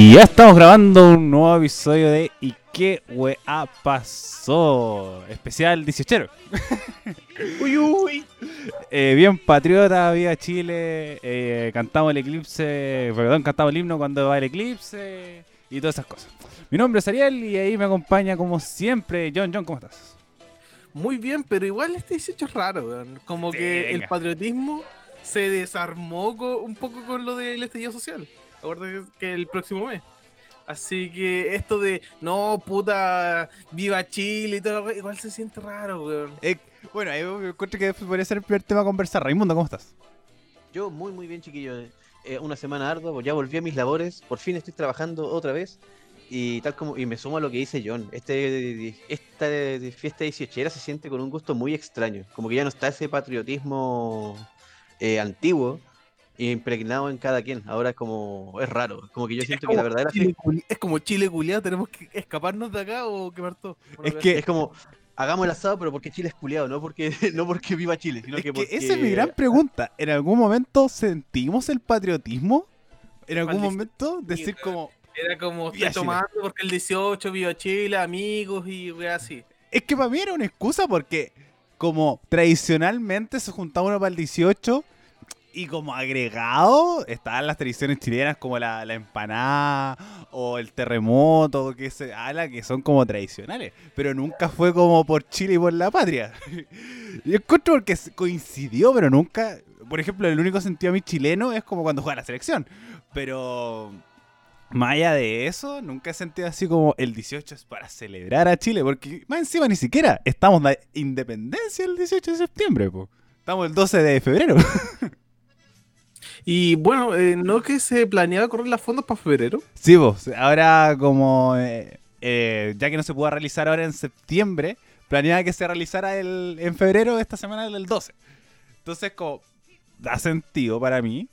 Y ya estamos grabando un nuevo episodio de ¿Y qué weá pasó? Especial 18. uy, uy. Eh, bien patriota, viva Chile. eh, cantamos el eclipse, perdón, cantamos el himno cuando va el eclipse y todas esas cosas. Mi nombre es Ariel y ahí me acompaña como siempre John. John, ¿cómo estás? Muy bien, pero igual este 18 es raro, weón. Como que Venga. el patriotismo se desarmó un poco con lo del estallido social. Acuérdate que el próximo mes. Así que esto de, no, puta, viva Chile y todo, igual se siente raro, weón. Eh, bueno, ahí me encuentro que podría ser el primer tema a conversar. Raimundo, ¿cómo estás? Yo muy muy bien chiquillo, Eh, una semana ardua, pues ya volví a mis labores, por fin estoy trabajando otra vez y tal como y me sumo a lo que dice John, este esta fiesta 18 se siente con un gusto muy extraño, como que ya no está ese patriotismo eh, antiguo impregnado en cada quien, ahora es como es raro, como que yo siento que la verdadera Chile es como Chile culiado, tenemos que escaparnos de acá o quemar todo. Es que- es como hagamos el asado pero porque Chile es culiado, no porque no porque viva Chile, sino Es que, que porque esa es mi gran pregunta. ¿En algún momento sentimos el patriotismo? ¿En algún momento decir como... Era como, estoy tomando porque el 18, viva Chile, amigos y así. Es que para mí era una excusa porque como tradicionalmente se juntaba uno para el 18 y como agregado estaban las tradiciones chilenas como la, la empanada o el terremoto que se que son como tradicionales, pero nunca fue como por Chile y por la patria. Y encuentro porque coincidió, pero nunca, por ejemplo, el único sentido a mí chileno es como cuando juega la selección, pero más allá de eso, nunca he sentido así como el 18 es para celebrar a Chile, porque más encima ni siquiera estamos de independencia el 18 de septiembre, po. Estamos el 12 de febrero. Y bueno, eh, no que se planeaba correr las fondos para febrero. sí, pues, ahora como eh, eh, ya que no se pudo realizar ahora en septiembre, planeaba que se realizara el, en febrero esta semana del 12. Entonces, como da sentido para mí.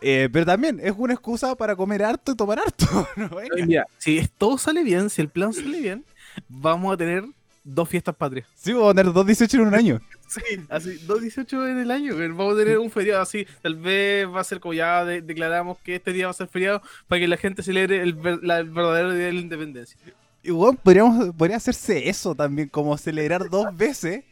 Eh, pero también es una excusa para comer harto y tomar harto. mira, si todo sale bien, si el plan sale bien, vamos a tener dos fiestas patrias. Sí, vamos a tener dos 18 en un año. Sí, así, dos 18 en el año. güey. Vamos a tener un feriado así. Tal vez va a ser como ya de- declaramos que este día va a ser feriado para que la gente celebre el, la- el verdadero día de la independencia. Igual podríamos, podría hacerse eso también, como celebrar dos veces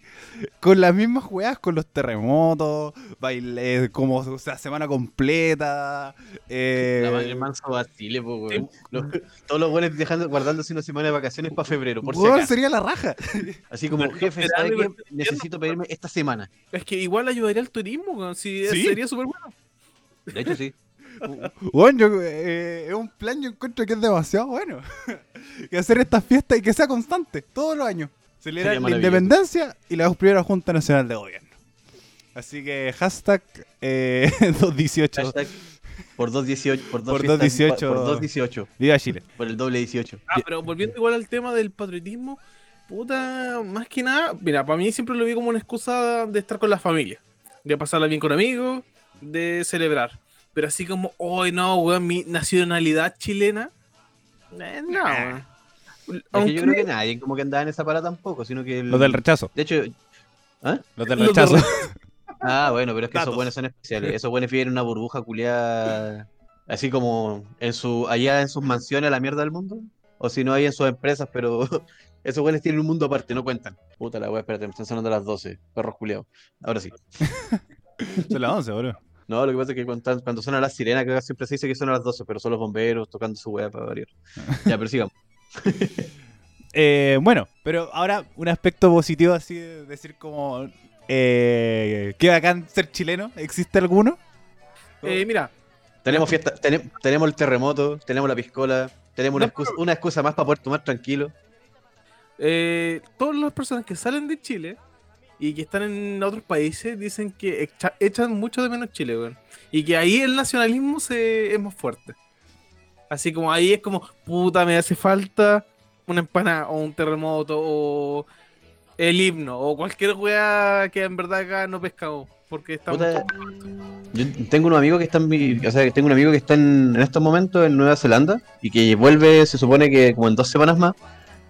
con las mismas juegas, con los terremotos, baile, como o sea, semana completa. eh, La madre manso Basile, po, weón. Los- todos los buenos dejando, guardándose una semana de vacaciones para febrero, por si weón, acaso. sería la raja. Así como, Pero jefe, ¿sabe qué? Necesito pedirme esta semana. Es que igual ayudaría al turismo, güey, si Sí. sería súper bueno. De hecho, sí. Bueno, yo, eh, es un plan, yo encuentro que es demasiado bueno. que hacer estas fiestas y que sea constante, todos los años. Celebrar la independencia y la primera Junta Nacional de Gobierno. Así que hashtag eh, 218. Hashtag por 218. Por, dos Por fiestas- 218. Por 218. Viva Chile. Por el doble 18. Ah, pero volviendo igual al tema del patriotismo, puta, más que nada, mira, para mí siempre lo vi como una excusa de estar con la familia, de pasarla bien con amigos, de celebrar. Pero así como, hoy no, weón, mi nacionalidad chilena, eh, no, Aunque- yo creo que nadie como que andaba en esa parada tampoco, sino que... el- Los del rechazo. De hecho... ¿Ah? Los del rechazo. Ah, bueno, pero es que Datos. esos buenos son especiales. Esos buenos viven en una burbuja culiada, así como en su allá en sus mansiones a la mierda del mundo. O si no, hay en sus empresas, pero esos buenos tienen un mundo aparte, no cuentan. Puta la wea, espérate, me están sonando las 12. Perros culiados. Ahora sí. Son las 11, bro. No, lo que pasa es que cuando, cuando suena la sirena, que siempre se dice que son a las 12, pero son los bomberos tocando su wea para variar. Ya, pero sigamos. Eh, bueno, pero ahora un aspecto positivo así de decir como eh, qué bacán ser chileno, ¿existe alguno? eh, mira, Tenemos fiesta, tenem- tenemos el terremoto, tenemos la piscola, tenemos una No, excusa, una excusa más para poder tomar tranquilo. eh, todas las personas que salen de Chile y que están en otros países dicen que echa- echan mucho de menos Chile, weón. Y que ahí el nacionalismo se, es más fuerte. Así como ahí es como, puta, me hace falta una empanada o un terremoto o el himno o cualquier weá que en verdad acá no pescamos. Porque estamos... Puta, Yo tengo unos amigos que están, vi- o sea, tengo un amigo que está en, en estos momentos en Nueva Zelanda y que vuelve, se supone que como en dos semanas más.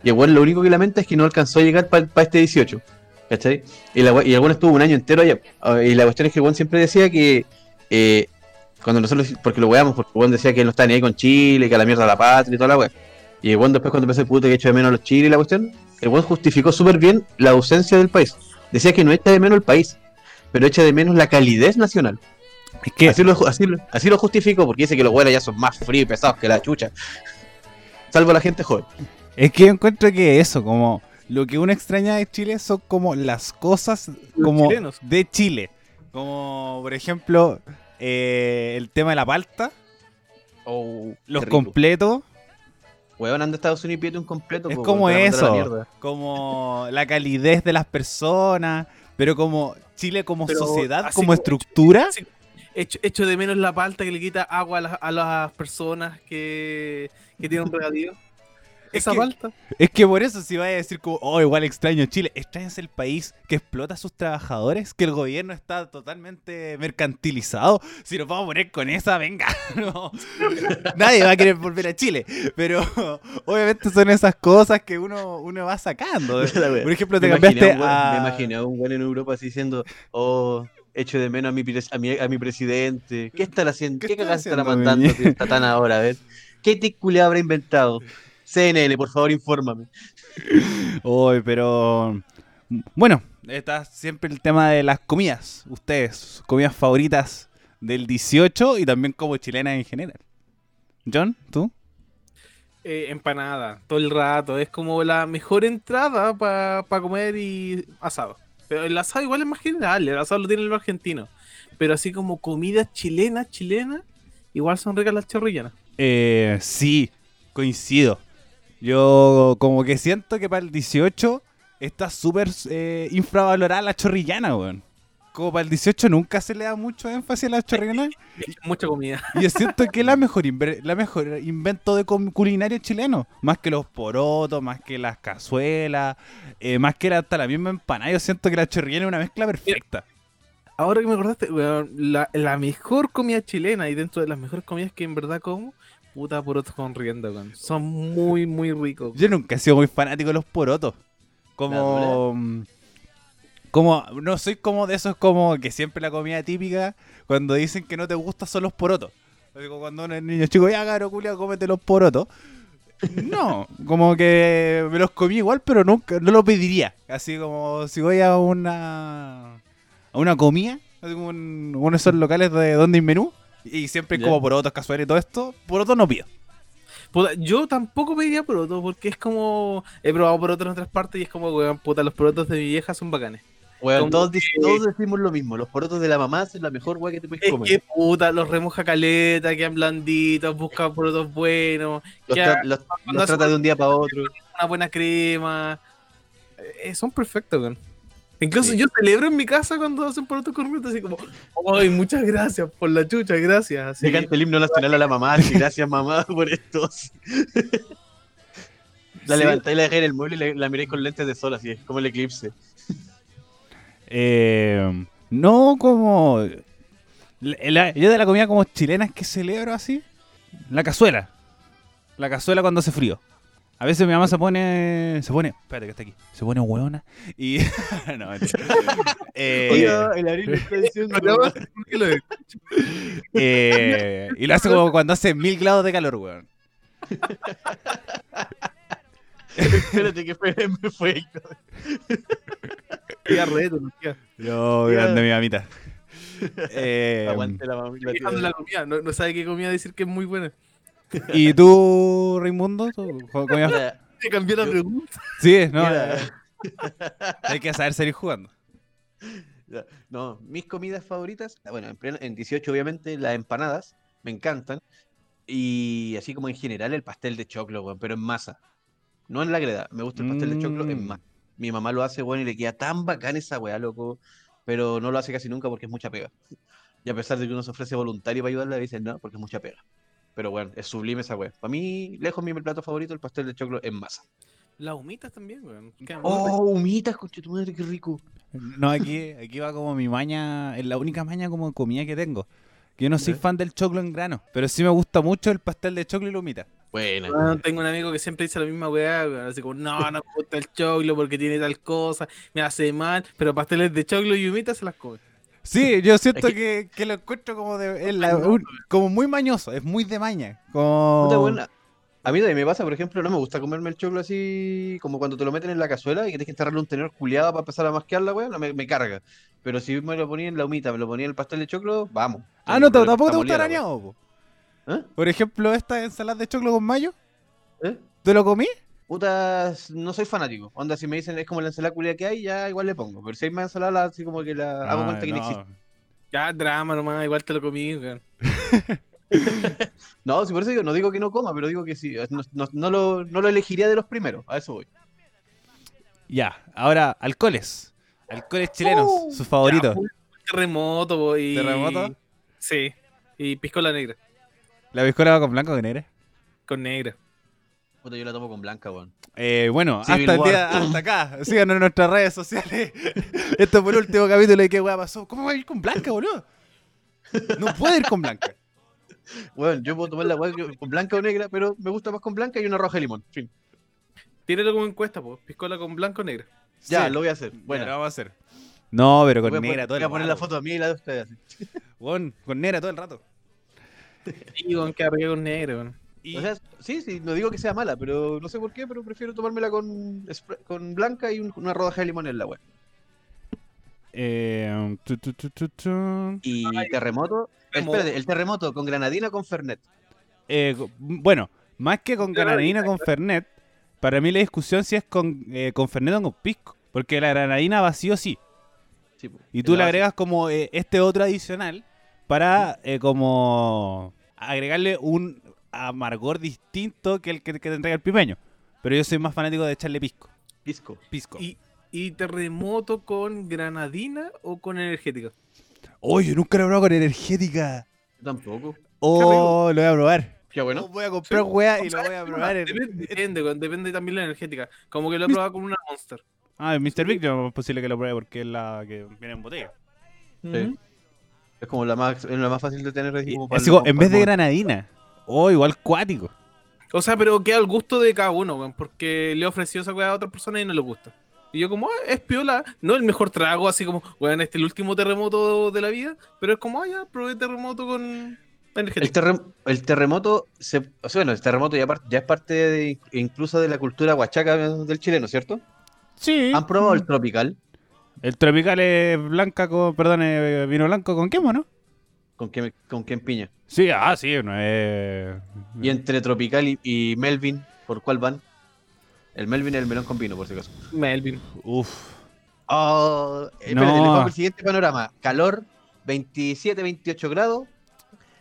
Y weón lo único que lamenta es que no alcanzó a llegar para este 18. ¿Cachai? Y, la, y el estuvo un año entero allá. Y la cuestión es que el weón siempre decía que eh, Cuando nosotros, porque lo weamos, porque Juan decía que él no está ni ahí con Chile, que a la mierda la patria y toda la wea. Y el weón después cuando empezó el puto que echa de menos a los Chile y la cuestión, el weón justificó súper bien la ausencia del país. Decía que no echa de menos el país, pero echa de menos la calidez nacional. Es que Así lo, así, lo- así lo justificó, porque dice que los weones ya son más fríos y pesados que la chucha. Salvo la gente joven. Es que yo encuentro que eso, como lo que uno extraña de Chile son como las cosas como de Chile. Como por ejemplo eh, el tema de la palta, Oh, los completos, Weón, anda a Estados Unidos y pide un completo. es po, como la eso, mierda. como la calidez de las personas, pero como Chile como Pero sociedad, así como estructura, Sí, Echo, echo de menos la palta que le quita agua a las, a las personas que, que tienen un regadío. Es Esa que- palta. es que por eso si vaya a decir como, oh, igual extraño Chile, extrañas el país que explota a sus trabajadores, que el gobierno está totalmente mercantilizado. Si nos vamos a poner con esa, venga, no. Nadie va a querer volver a Chile, pero obviamente son esas cosas que uno, uno va sacando. Por ejemplo, te me, imaginé cambiaste a un weón- a... me imaginé a un weón en Europa así diciendo, oh, echo de menos a mi, a mi, a mi presidente. ¿Qué estará haciendo? ¿Qué ¿Qué, estará mandando Tatán ahora? A ver. ¿Qué tic habrá inventado? CNN, por favor, infórmame. Uy, pero... Bueno, está siempre el tema de las comidas. Ustedes, sus comidas favoritas del 18 y también como chilenas en general. John, ¿tú? Eh, empanada, todo el rato. Es como la mejor entrada para comer y asado. Pero el asado igual es más general, el asado lo tiene el argentino. Pero así como comida chilena, chilena, igual son ricas las chorrillanas. Eh, sí, coincido. Yo como que siento que para el 18 está súper eh, infravalorada la chorrillana, weón. Como para el 18 nunca se le da mucho énfasis a la chorrillana. Mucha comida. Y yo siento que es la mejor, la mejor invento de culinario chileno. Más que los porotos, más que las cazuelas, eh, más que la, hasta la misma empanada. Yo siento que la chorrillana es una mezcla perfecta. Ahora que me acordaste, weón, la, la mejor comida chilena y dentro de las mejores comidas que en verdad como, puta porotos con rienda, weón. Son muy, muy ricos. Yo nunca he sido muy fanático de los porotos. Como. Como. No soy como de esos como que siempre la comida típica cuando dicen que no te gustan son los porotos. Cuando uno es niño chico, ya caro culia, cómete los porotos. No, como que me los comí igual, pero nunca, no lo pediría. Así como si voy a una a una comida, así como un- uno de esos locales de donde hay menú, y siempre Ya. como porotos, cazuelas y todo esto, porotos no pido. Puta, yo tampoco pediría porotos porque es como. He probado porotos en otras partes y es como, weón, puta, los porotos de mi vieja son bacanes. Weón, todos, que- dic- todos decimos lo mismo. Los porotos de la mamá son la mejor weá que te puedes Es comer. que puta, los remoja caleta, quedan blanditos, busca porotos buenos, Los, tra- los- los trata de un día para otro. una buena crema. Eh, son perfectos, weón. Incluso Sí. yo celebro en mi casa cuando hacen porotos con así como, ¡ay, muchas gracias por la chucha, gracias! Así, Le canta el himno nacional a la mamá. así, Gracias, mamá, por esto. La Sí. levantáis y la dejáis en el mueble y la, la miráis con lentes de sol, así, como el eclipse. Eh, no como. la- yo de la comida como chilena es que celebro así. La cazuela. La cazuela cuando hace frío. A veces mi mamá se pone. Se pone. Espérate que está aquí. Se pone hueona. Y. no, mentira. Eh, Oiga, el abril está diciendo. ¿por qué lo de- eh, y lo hace como cuando hace mil grados de calor, weón. Espérate que fue, me fue. Tía reto. No, Ya. grande mi mamita. Eh, Aguante la comida, no, no sabe qué comida decir que es muy buena. ¿Y tú, Raimundo? ¿Tú Te cambié la pregunta. Sí, no. mira. hay que saber seguir jugando. No, mis comidas favoritas, bueno, en, pleno- en 18 obviamente las empanadas, me encantan. Y así como en general el pastel de choclo, weón, pero en masa. No en la greda, me gusta el pastel de choclo en Mm. masa. Mi mamá lo hace, bueno, y le queda tan bacán esa weá, loco. Pero no lo hace casi nunca porque es mucha pega. Y a pesar de que uno se ofrece voluntario para ayudarla, dicen no, porque es mucha pega. Pero bueno, es sublime esa weá. Para mí, lejos mi plato favorito, el pastel de choclo en masa. Las humitas también, weón. Oh, humitas, conche tu madre, qué rico. No, aquí, aquí va como mi maña, es la única maña como de comida que tengo. Que yo no soy fan del choclo en grano, pero sí me gusta mucho el pastel de choclo y lumita. Buena. Weón, tengo un amigo que siempre dice la misma weá, weón, así como, no, no me gusta el choclo porque tiene tal cosa, me hace mal, pero pasteles de choclo y humitas se las come. Sí, yo siento Es que, que lo encuentro como de es la- un- como muy mañoso, es muy de maña. Como... A mí también me pasa, por ejemplo, no me gusta comerme el choclo así como cuando te lo meten en la cazuela y que tienes que enterrarle un tenedor culiado para empezar a masquearla, weón, no me, me carga. Pero si me lo ponía en la humita, me lo ponía en el pastel de choclo, vamos. Ah, no, tampoco te gusta la arañado. ¿Eh? Por ejemplo, esta ensalada de choclo con mayo, ¿Eh? ¿te lo comí? Puta, no soy fanático. Onda, si me dicen es como la ensalada culiada que hay, ya igual le pongo. Pero si hay más ensalada, la- así como que la hago Ah, cuenta que no existe. Ya, drama nomás, igual te lo comí, weón. No, si por eso digo, no digo que no coma, pero digo que sí. No, no- no lo, no lo elegiría de los primeros. A eso voy. Ya, ahora, alcoholes. Alcoholes chilenos, Uh, sus favoritos. Ya, full terremoto, po, y... ¿Terremoto? Sí. Y piscola negra. ¿La piscola va con blanco o con negra? Con negra. Puta, yo la tomo con blanca, weón. Eh, bueno, Civil hasta el día, War. hasta acá. Síganos en nuestras redes sociales. Esto fue el último capítulo de qué weá pasó. ¿Cómo va a ir con blanca, boludo? No puede ir con blanca. Bueno, yo puedo tomar la weá con blanca o negra, pero me gusta más con blanca y una roja de limón. Fin. Tíralo como encuesta, po. Piscola con blanco o negra. Ya, Sí. lo voy a hacer. Bueno, Bueno, lo vamos a hacer. No, pero con voy negra poner, todo el voy a poner rato. la foto a mí y la de ustedes. así. Weón, con negra todo el rato. Y con que arriba con negra, weón. Y, O sea, sí, sí, no digo que sea mala, pero no sé por qué, pero prefiero tomármela con, con blanca y un- una rodaja de limón en la weá. eh, tu, tu, tu, tu, tu. Y terremoto. terremoto. Espérate, el terremoto con granadina o con Fernet. Eh, bueno, más que con Granadina, con Fernet, para mí la discusión si es con, eh, con Fernet o con pisco. Porque la granadina va sí o sí. Y tú la le agregas como eh, este otro adicional para eh, como agregarle un amargor distinto que el que, que te entrega el pipeño. Pero yo soy más fanático de echarle pisco. Pisco. Pisco. ¿Y, ¿Y terremoto con granadina o con energética? Oye, yo nunca lo he probado con energética. Yo tampoco. Oh, lo voy a probar. Qué bueno. voy a comprar weá y lo voy a probar. en- Depende, depende, depende también la energética. Como que lo he probado con una Monster. Ah, en Mr. Big no es posible que lo pruebe porque es la que viene en botella. Sí. Es como la más, es la más fácil de tener. como para el- como, en vez de el granadina. Oh, igual cuático. O sea, pero queda al gusto de cada uno, weón, porque le ofreció esa weá a otra persona y no le gusta. Y yo como, ah, es piola, no el mejor trago, así como, weón, este es el último terremoto de la vida, pero es como, ah, ya, probé terremoto con El, terrem- el terremoto, se, o sea, bueno, el terremoto ya, es parte de- incluso de la cultura huachaca del chileno, ¿cierto? Sí. ¿Han probado el tropical? El tropical es blanca con, perdón, es vino blanco con quemo, ¿no? ¿Con qué, con qué empiña? Sí, ah, sí, no es... Y entre tropical y, y Melvin, ¿por cuál van? El Melvin es el melón con vino, por si acaso. Melvin. Uf. Oh, espérate, No. el siguiente panorama. Calor, 27, 28 grados.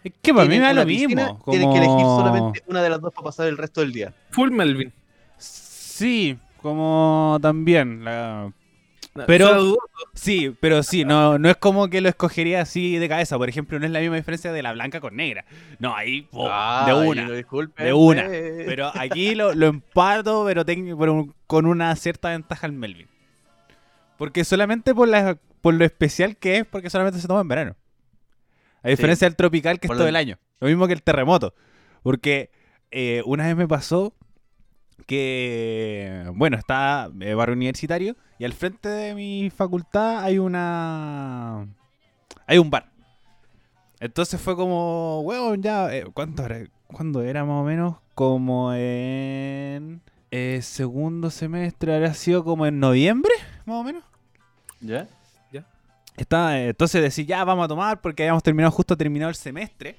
Es que para mí me da lo piscina, mismo. Tienen que elegir como- solamente una de las dos para pasar el resto del día. Full Melvin. Sí, como también. la- Pero-. Sí, pero sí, no, no es como que lo escogería así de cabeza. Por ejemplo, no es la misma diferencia de la blanca con negra. No, ahí, Ah, de una. de una. pues. Pero aquí lo, lo empato, pero, tengo- pero con una cierta ventaja al Melvin. Porque solamente por, la, por lo especial que es, porque solamente se toma en verano. A diferencia del tropical, que es todo lo- el año. Lo mismo que el terremoto. Porque eh, una vez me pasó que, bueno, está eh, barrio universitario y al frente de mi facultad hay una... Hay un bar. Entonces fue como, weón, ya, eh, ¿cuánto era? ¿Cuándo era más o menos? Como en eh, segundo semestre, habrá sido como en noviembre, más o menos. ¿Ya? Está, eh, entonces decía, ya vamos a tomar porque habíamos terminado justo terminado el semestre.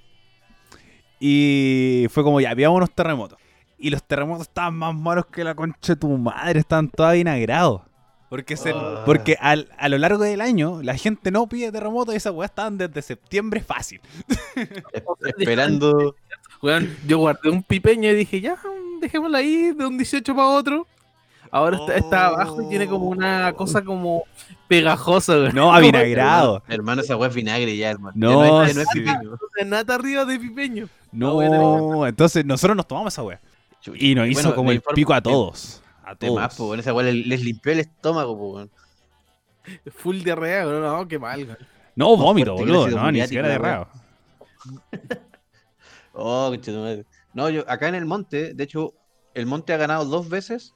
Y fue como, ya, había unos terremotos. Y los terremotos estaban más malos que la concha de tu madre, estaban todos vinagrados. Porque, se, Ah. porque al- a lo largo del año la gente no pide terremotos y esas weas estaban desde septiembre fácil. Es- esperando. Weón, yo guardé un pipeño y dije, ya, dejémosla ahí de un 18 para otro. Ahora está, está abajo y tiene como una cosa como pegajosa, weón. No, avinagrado. Hermano, hermano, esa weá es vinagre ya, hermano. No, Ya no, es, no es nata arriba de pipeño. No, entonces nosotros nos tomamos esa wea. Y nos hizo bueno, como el informo- pico a todos. A De más, todos. po, esa weá les, les limpió el estómago, po. Full diarrea, weón. No, qué mal, weón. No, vómito, boludo. No, ni siquiera raro. Oh. No, yo acá en el monte, de hecho, el monte ha ganado dos veces,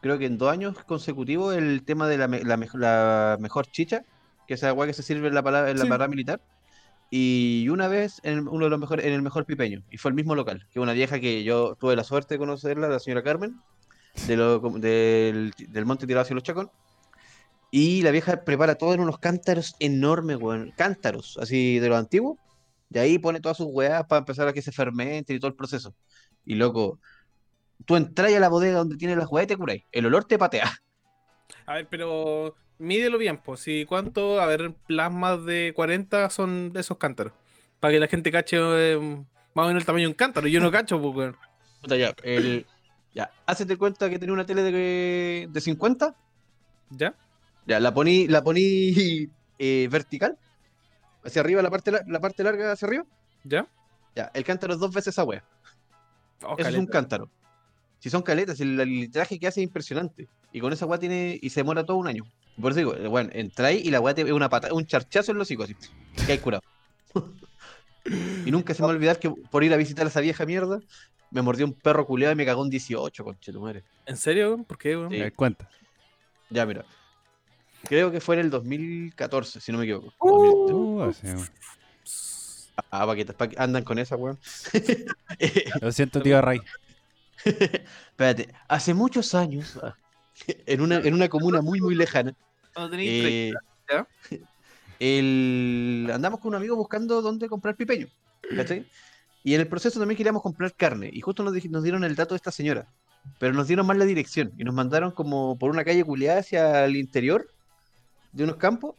creo que en dos años consecutivos, el tema de la, me- la, mej- la mejor chicha que es esa agua que se sirve en la, pala- en la Sí. parada militar. Y una vez en uno de los mejores, en el mejor pipeño, y fue el mismo local, que una vieja que yo tuve la suerte de conocerla, la señora Carmen, de lo- del, del monte tirado hacia los Chacón. Y la vieja prepara todo en unos cántaros enormes, weón. Cántaros, así de los antiguos. Y ahí pone todas sus weas para empezar a que se fermenten y todo el proceso. Y loco, tú entras a la bodega donde tiene las weas y te curáis. El olor te patea. A ver, pero mídelo bien, pues. Si cuánto, a ver, plasmas de 40 son de esos cántaros. Para que la gente cache eh, más o menos el tamaño de un cántaro. Yo no cacho, pues, weón. Puta, ya, el, ya, hacete cuenta que tenía una tele de, de 50. ¿Ya? Ya, la poní, la poní eh, vertical. Hacia arriba, la parte, la, parte larga hacia arriba. ¿Ya? Ya, el cántaro es dos veces esa wea. Oh, Eso es un cántaro. Si son caletas, el, el litraje que hace es impresionante. Y con esa weá tiene. Y se demora todo un año. Por eso digo, bueno, entráis y la weá te es una pata, un charchazo en los hocico así. Que hay curado. y nunca se me va a olvidar que por ir a visitar a esa vieja mierda, me mordió un perro culeado y me cagó un 18, conchetumare. ¿En serio, weón? ¿Por qué, weón? Sí. Me das cuenta. Ya, mira. Creo que fue en el 2014, si no me equivoco. Uh, weón. Ah, pa' que- pa' que andan con esa, weón. Lo siento, tío Ray. Espérate, hace muchos años, ah, en una, en una comuna muy, muy lejana, eh, el- andamos con un amigo buscando dónde comprar pipeño. ¿cachai? Y en el proceso también queríamos comprar carne. Y justo nos, nos dieron el dato de esta señora. Pero nos dieron mal la dirección. Y nos mandaron como por una calle culiada hacia el interior de unos campos.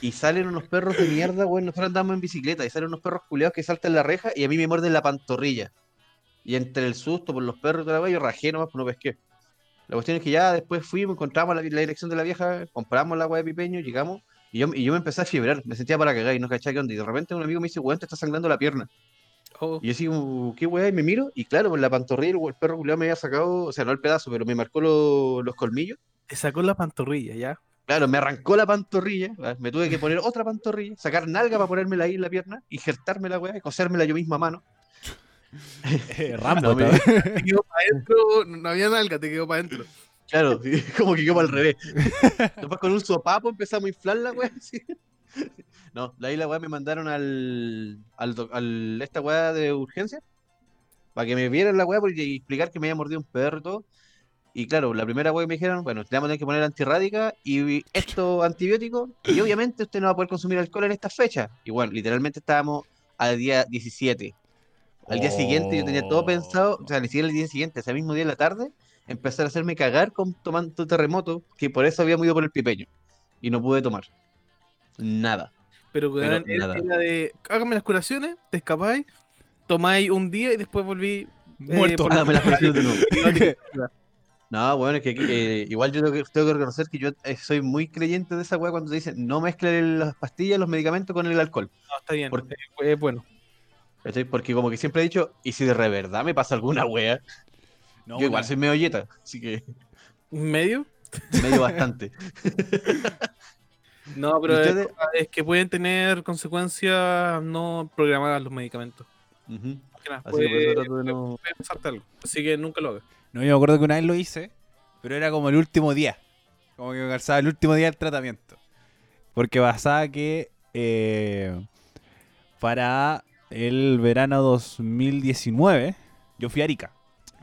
Y salen unos perros de mierda, bueno, nosotros andamos en bicicleta. Y salen unos perros culiados que saltan la reja. Y a mí me muerden la pantorrilla. Y entre el susto por los perros y toda la yo rajé nomás, pues no pesqué. La cuestión es que ya después fuimos, encontramos la, la dirección de la vieja, compramos la agua de pipeño, llegamos. Y yo, y yo me empecé a fiebrar, me sentía para cagar y no cachaba qué onda. Y de repente un amigo me dice, weón, te está sangrando la pierna. Oh, Y yo como, ¿qué weá? Y me miro, y claro, por la pantorrilla el perro culiao me había sacado, o sea, no el pedazo, pero me marcó lo- los colmillos. te sacó la pantorrilla, ¿ya? Claro, me arrancó la pantorrilla, ¿verdad? me tuve que poner otra pantorrilla, sacar nalga para ponérmela ahí en la pierna, injertarme la weá y cosérmela yo misma a mano. Eh, Rambo, No. Te quedó para adentro, no había nalga, te quedó para adentro. Claro, como que yo para al revés. Después con un sopapo empezamos a inflar la weá. así. No, de ahí la weá me mandaron al, al, al- esta weá de urgencia para que me vieran la weá y explicar que me había mordido un perro y todo. Y claro, la primera weá que me dijeron, bueno, te vamos a tener que poner antirrádica y esto antibiótico. Y obviamente usted no va a poder consumir alcohol en estas fechas. Y bueno, literalmente estábamos al día 17. Al día siguiente yo tenía todo pensado, o sea, ni siquiera el día siguiente, ese mismo día en la tarde, empezar a hacerme cagar con tomando terremoto, que por eso habíamos ido por el pipeño. Y no pude tomar. Nada. Pero, weón, era, nada. era de, hágame las curaciones, te escapáis, tomáis un día y después volví. Muerto. por- Ah, me las pusieron de nuevo. No, bueno, es que eh, igual yo tengo que, tengo que reconocer que yo eh, soy muy creyente de esa weá cuando te dicen no mezclen las pastillas, los medicamentos con el alcohol. No, está bien, Por- es, es bueno. ¿Cachai? Porque como que siempre he dicho, ¿y si de verdad me pasa alguna? No, yo igual una- soy medio yeta, así que ¿Medio? medio bastante. No, pero ¿Y es, que pueden tener consecuencias no programadas los medicamentos. Ujú. Más que nada, Así que por eso puede, de no... pasarte algo. Así que nunca lo hagas. No, yo me acuerdo que una vez lo hice, pero era como el último día. Como que me calzaba el último día del tratamiento. Porque pasaba que eh, para el verano 2019 yo fui a Arica.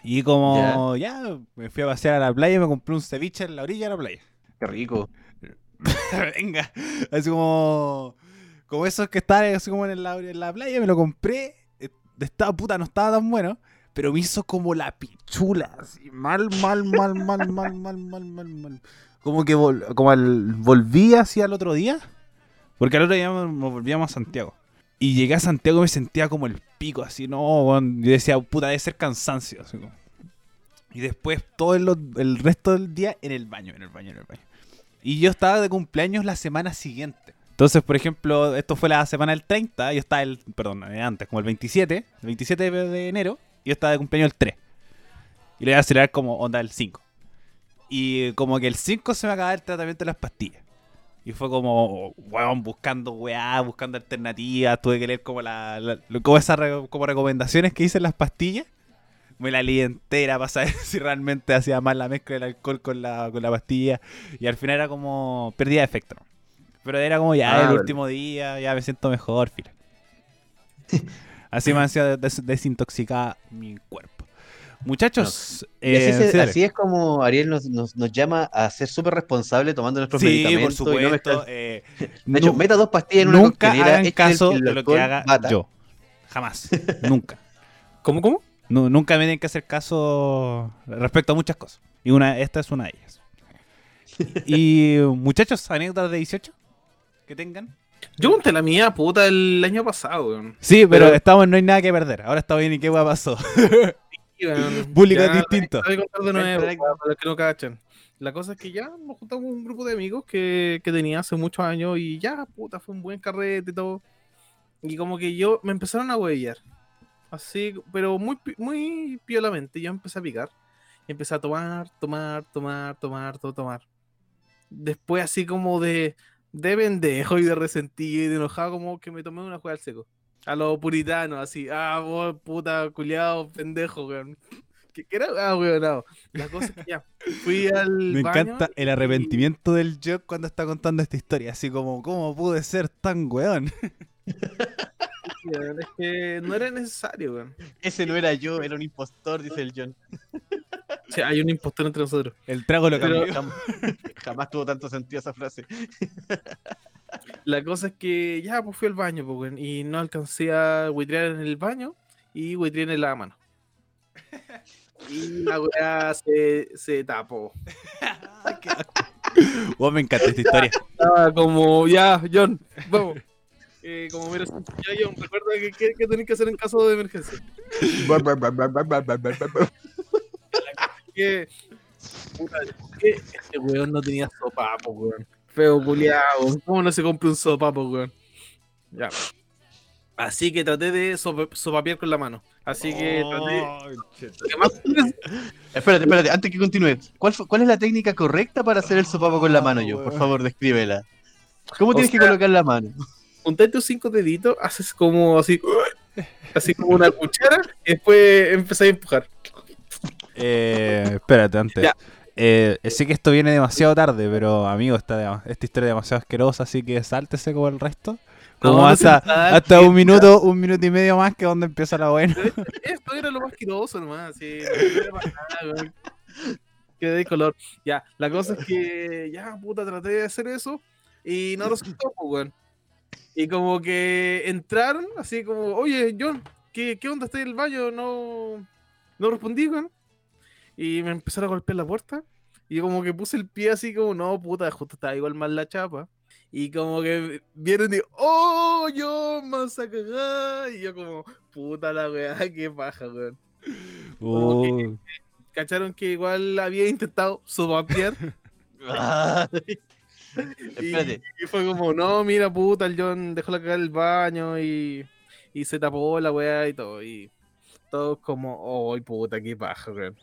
Y como ya. me fui a pasear a la playa y me compré un ceviche en la orilla de la playa. Qué rico. Venga, así como. Como esos que están así como en la, en la playa, me lo compré. eh, Estaba puta, no estaba tan bueno. Pero me hizo como la pichula. Así, mal, mal, mal, mal, mal, mal, mal, mal, mal. Como que vol- como al, volví hacia el otro día. Porque al otro día nos volvíamos a Santiago. Y llegué a Santiago y me sentía como el pico, así, no. Yo decía, puta, debe ser cansancio. así. Y después todo el, resto del día en el baño, en el baño, en el baño. Y yo estaba de cumpleaños la semana siguiente. Entonces, por ejemplo, esto fue la semana del 30, yo estaba el, perdón, eh, antes, como el 27, el 27 de, enero, y yo estaba de cumpleaños el 3. Y le iba a acelerar como onda el 5. Y como que el 5 se me acababa el tratamiento de las pastillas. Y fue como, weón, buscando weá, buscando alternativas. Tuve que leer como la, como esas re- como recomendaciones que dicen las pastillas. Me la leí entera para saber si realmente hacía mal la mezcla del alcohol con la, con la pastilla. Y al final era como pérdida de efecto. Pero era como ya Ah, el vale. último día, ya me siento mejor, fila. Así me hacía des- desintoxicar mi cuerpo. Muchachos, eh, así es como Ariel nos, nos, nos llama a ser súper responsable tomando nuestros Sí, por medicamentos. y no supuesto. eh, de hecho, nu- meta dos pastillas en una nunca hagan el- caso el de lo que haga yo. Jamás. nunca. ¿Cómo, cómo? Nu- nunca me tienen que hacer caso respecto a muchas cosas. Y una esta es una de ellas. Y muchachos, anécdotas de 18 que tengan. Yo conté la mía, puta, el año pasado, weón. Sí, pero, Pero- estamos no hay nada que perder. Ahora está bien y qué hueá pasó. Sí, weón. Público Ya, distinto. Voy a contar de nuevo, Perfecto. para para los que no cachan. La cosa es que ya nos juntamos un grupo de amigos que, que tenía hace muchos años y ya, puta, fue un buen carrete y todo. Y como que yo me empezaron a huevillar. Así, pero muy, muy piolamente. Yo empecé a picar. Empecé a tomar, tomar, tomar, tomar, todo tomar. Después así como de, de pendejo y de resentido y de enojado, como que me tomé una juega al seco. A los puritanos, así. Ah, vos, puta, culiado, pendejo, weón. ¿Qué, qué era? Ah, weón, no. La cosa es que ya. Fui al Me baño encanta el y- arrepentimiento del Jock cuando está contando esta historia. Así como, ¿cómo pude ser tan weón? weón, Es que no era necesario, weón. Ese no era yo, era un impostor, dice el John. Sea, hay un impostor entre nosotros. El trago lo Pero- cambió. Jam- Jamás tuvo tanto sentido esa frase. La cosa es que ya, pues fui al baño, pues, y no alcancé a huitrear en el baño y huitreé en la mano. Y la weá se, se tapó. Oh, me encanta esta historia. Estaba como, ya, John, vamos. Eh, como mira, ya, John, recuerda que, que, que tenés que hacer en caso de emergencia. Que, puta, que este weón no tenía sopapo, weón. Feo culiao. ¿Cómo no se compró un sopapo, weón? Ya. Así que traté de sopa- sopapear con la mano. Así que traté. ¿Qué más? Espérate, espérate, antes que continúe. ¿Cuál, fue- ¿Cuál es la técnica correcta para hacer el sopapo con la mano, yo? Por favor, descríbela. ¿Cómo O tienes que colocar la mano? Juntáis tus cinco deditos, haces como así. Así como una cuchara y después empezáis a empujar. Eh, espérate, antes. Ya. Eh, sé que esto viene demasiado tarde, pero amigo, esta, esta historia es demasiado asquerosa, así que sáltese como el resto. Como No, hasta, hasta un minuto, un minuto y medio más que donde empieza la buena. Esto era lo más asqueroso nomás, sí, no era para nada, weón. Quedé de color. Ya, la cosa es que ya, puta, traté de hacer eso y no resultó, pues, weón. Y como que entraron, así como, oye, John, ¿qué, qué onda? ¿Estás en el baño? No, no respondí, weón. Y me empezaron a golpear la puerta. Y yo como que puse el pie así como, no, puta, justo estaba igual mal la chapa. Y como que vieron y, oh, yo, más a cagar. Y yo como, puta la weá, qué paja, weón. Que- Cacharon que igual había intentado sopapear. Espérate. Y fue como, no, mira, puta, el John dejó la cagada en el baño y, y se tapó la weá y todo. Y todos como, oh, puta, qué paja, weón.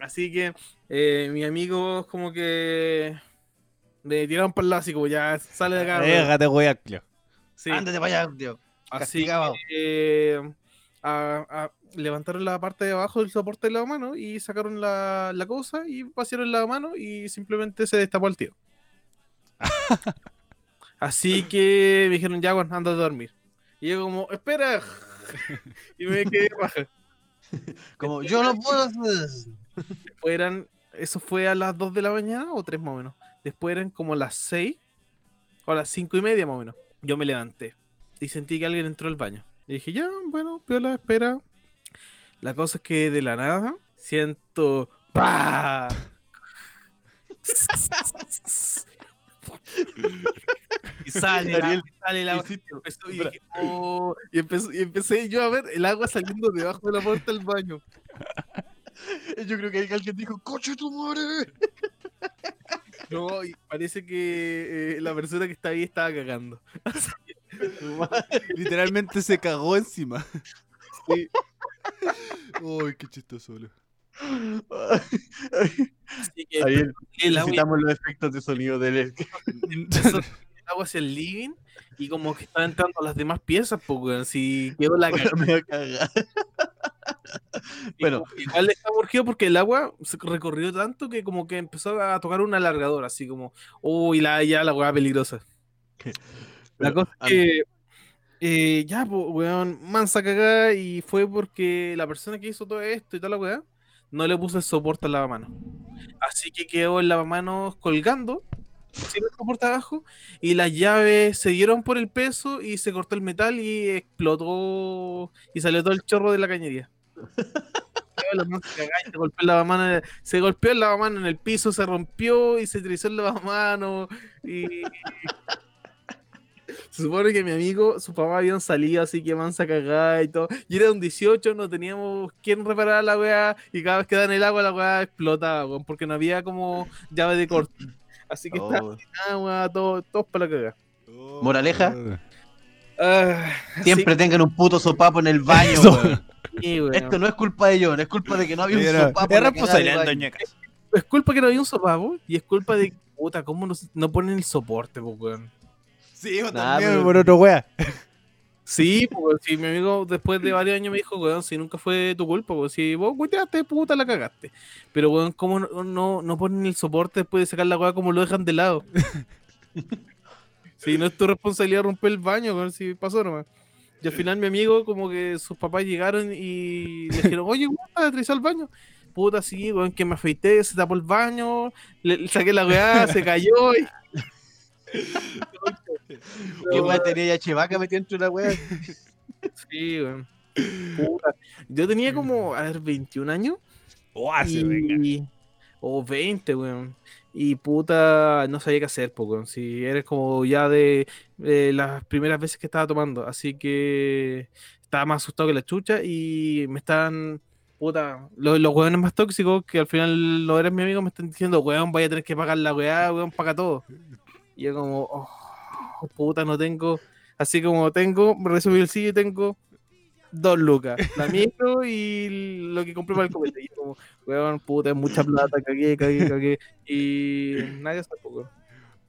Así que eh, mis amigos como que me tiraron para el lado, así como, ya, sale de acá. weón". déjate, weá, Cleo. Sí, Ándate para allá, tío. así castigado. que eh, a- a- levantaron la parte de abajo del soporte de la mano y sacaron la, la cosa y vaciaron la mano y simplemente se destapó el tío. Así que me dijeron, ya, bueno, anda a dormir. Y yo como, espera. y me quedé baja. Como, yo no puedo hacer. Después eran, eso fue a las 2 de la mañana o 3 más o menos. Después eran como las 6 o las 5 y media más o menos. Yo me levanté y sentí que alguien entró al baño. Y dije, ya, bueno, piola, espera. La cosa es que de la nada siento. ¡Pah! y sale, la, Ariel, sale el agua. Y empezó- y, dije, "Oh", y empezó- y empecé yo a ver el agua saliendo debajo de la puerta del baño. Yo creo que alguien dijo, ¡Coche tu madre! No, y parece que eh, la persona que está ahí estaba cagando. Literalmente se cagó encima. Sí. Uy, qué chistoso, boludo. Así que Ariel, el agua, necesitamos los efectos de sonido del el agua hacia el living y como que estaba entrando a las demás piezas, porque si quedó la cagada. Bueno. Igual estaba urgido porque el agua se recorrió tanto que como que empezó a tocar un alargador, así como, uy, la, ya la hueá peligrosa. La cosa es que. eh, ya, pues, weón, mansa cagada. Y fue porque la persona que hizo todo esto y toda la weá no le puso el soporte al lavamanos. Así que quedó el lavamanos colgando, soporte abajo. Y las llaves se dieron por el peso y se cortó el metal y explotó. Y salió todo el chorro de la cañería. Se golpeó se golpeó el lavamanos en el piso, se rompió y se trizó el lavamanos. Y se supone que mi amigo, su papá habían salido así que mansa cagada y todo. Y era un 18, no teníamos quien reparar la weá. Y cada vez que dan el agua, la weá explotaba, weón, porque no había como llave de corte. Así que estaba Oh, agua, todo, todos para la cagada. Moraleja. Ah, Siempre tengan un puto sopapo en el baño, sí. Esto no es culpa de John, es culpa de que no había un sopapo. es responsabilidad de casa. Es culpa que no había un sopapo y es culpa de puta, ¿cómo no, no ponen el soporte, po, weón? Sí, yo Nah, también, pero- por otro wea. Sí, pues si mi amigo después de varios años me dijo, weón, si nunca fue tu culpa, pues si vos cuidaste, puta, la cagaste. Pero, weón, ¿cómo no, no, no ponen el soporte después de sacar la weá como lo dejan de lado? Si no es tu responsabilidad romper el baño, weón, si pasó nomás. Y al final mi amigo, como que sus papás llegaron y le dijeron, oye, weón, aterrizó al baño. Puta, sí, weón, que me afeité, se tapó el baño, le, le saqué la weá, se cayó y... ¿Qué weá tenía ya Chevaca metido la weá? Sí, weón. Yo tenía como, a ver, 21 años. Oh, así, venga. o 20, weón. Y puta, no sabía qué hacer, weón. Si eres como ya de, de las primeras veces que estaba tomando. Así que estaba más asustado que la chucha y me están. Puta, los, los weones más tóxicos que al final no eres mi amigo me están diciendo, weón, vaya a tener que pagar la weá, weón, paga todo. Y yo como, oh, puta, no tengo. Así como tengo, resumí el sitio y tengo dos lucas, la micro y lo que compré para el copete. Y yo como, weón, puta, es mucha plata, cagué, cagué, cagué. Y nadie sabe poco.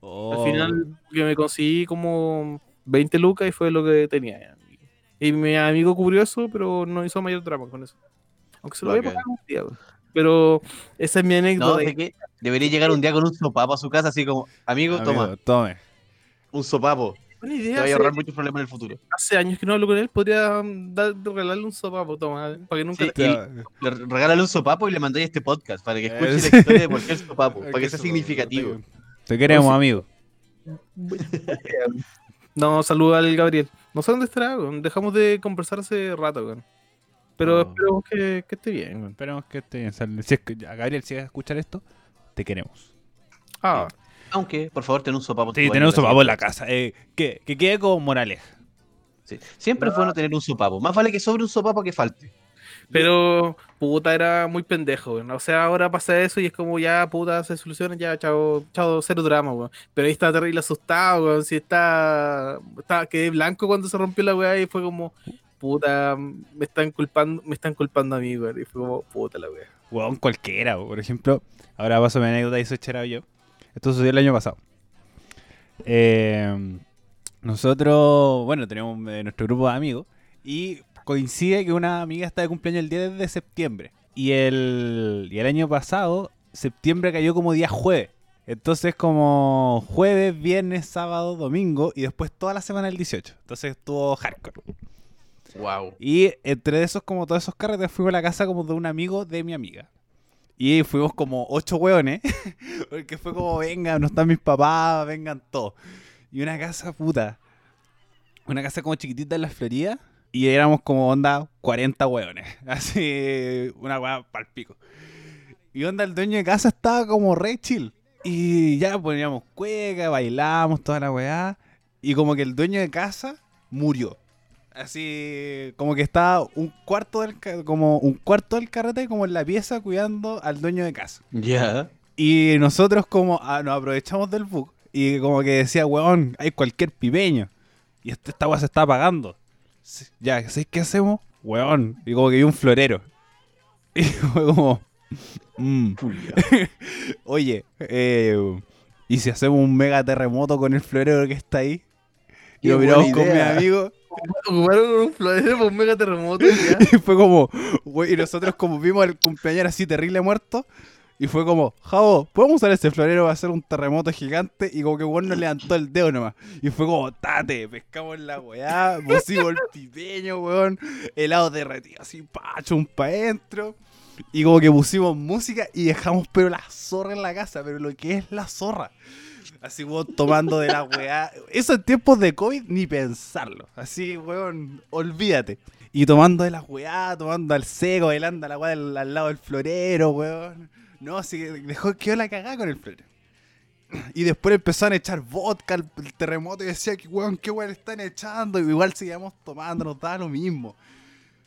Oh. Al final que me conseguí como 20 lucas y fue lo que tenía. Y mi amigo cubrió eso, pero no hizo mayor drama con eso. Aunque se lo voy a Bacán. pagar un día. Pero esa es mi No, anécdota. ¿de qué? Debería llegar un día con un sopapo a su casa, así como, amigo, Amigo, toma, tome. un sopapo. Buena Te idea. va a ahorrar muchos problemas en el futuro. hace años que no hablo con él, podría mm, dar, regalarle un sopapo, toma, para que nunca Sí, le- y le regálale un sopapo y le mandáis este podcast para que escuche Eh, la sí. historia de por qué el sopapo, para que sea significativo. Te queremos, amigo. No, saluda al Gabriel. No sé dónde estará, weón. Dejamos de conversar hace rato, weón. Pero Oh. espero que, que esté bien, weón. Esperemos que esté bien. Sal- Si es que, ya, Gabriel, si vas a escuchar esto, te queremos. Ah, Aunque, por favor, ten un sopapo. Sí, tenemos así. sopapo en la casa. Eh, que, que quede como moraleja. Sí. Siempre es bueno tener un sopapo. Más vale que sobre un sopapo que falte. pero puta era muy pendejo, weón. O sea, ahora pasa eso y es como ya, puta, se soluciona, ya, chao, chao, cero drama, weón. Pero ahí está terrible asustado, weón. Si está, está, quedé blanco cuando se rompió la weá y fue como, puta, me están culpando, me están culpando a mí, weón. Y fue como, puta la weá. Weón, cualquiera. Por ejemplo, ahora paso mi anécdota y soy cherado yo. Esto sucedió el año pasado. Eh, nosotros, bueno, tenemos eh, nuestro grupo de amigos y coincide que una amiga está de cumpleaños el 10 de septiembre. Y el, y el año pasado, septiembre cayó como día jueves. Entonces como jueves, viernes, sábado, domingo y después toda la semana el 18. Entonces estuvo hardcore. Wow. Y entre esos, como todos esos carretes, fuimos a la casa como de un amigo de mi amiga. Y fuimos como ocho hueones. Porque fue como, vengan, no están mis papás, vengan todos. Y una casa puta. Una casa como chiquitita en la Florida. Y éramos como onda 40 hueones. Así, una hueá pal pico. Y onda, el dueño de casa estaba como re chill. Y ya poníamos cueca, bailábamos toda la weá. Y como que el dueño de casa murió. Así como que estaba un cuarto del como un cuarto del carrete como en la pieza cuidando al dueño de casa. Ya. Y nosotros como ah, nos aprovechamos del bug y como que decía, weón, hay cualquier pipeño. Y este- esta weá se está apagando. Ya, ¿sabes qué hacemos? Weón. Y como que vi un florero. Y fue como... mm, oye, eh, ¿y si hacemos un mega terremoto con el florero que está ahí? Y lo miramos con mi amigo Ocuparon un florero por un mega terremoto, ya. y fue como, güey, y nosotros como vimos al cumpleaños así terrible muerto, Y fue como, Javo, ¿podemos usar ese florero para hacer un terremoto gigante? Y como que weón nos levantó el dedo nomás. Y fue como, tate, pescamos la weá, pusimos el pipeño, weón, helado derretido así, pacho, un pa' adentro. Y como que pusimos música y dejamos pero la zorra en la casa, pero lo que es la zorra. Así, weón, tomando de la weá. Eso en tiempos de COVID, ni pensarlo. Así, weón, olvídate. Y tomando de la weá, tomando al seco, bailando a la weá del- al lado del florero, weón. No, así que dejó quedó la cagada con el florero. Y después empezaron a echar vodka al el terremoto y decía que weón, qué weón están echando. Y igual seguíamos tomando, nos daba lo mismo.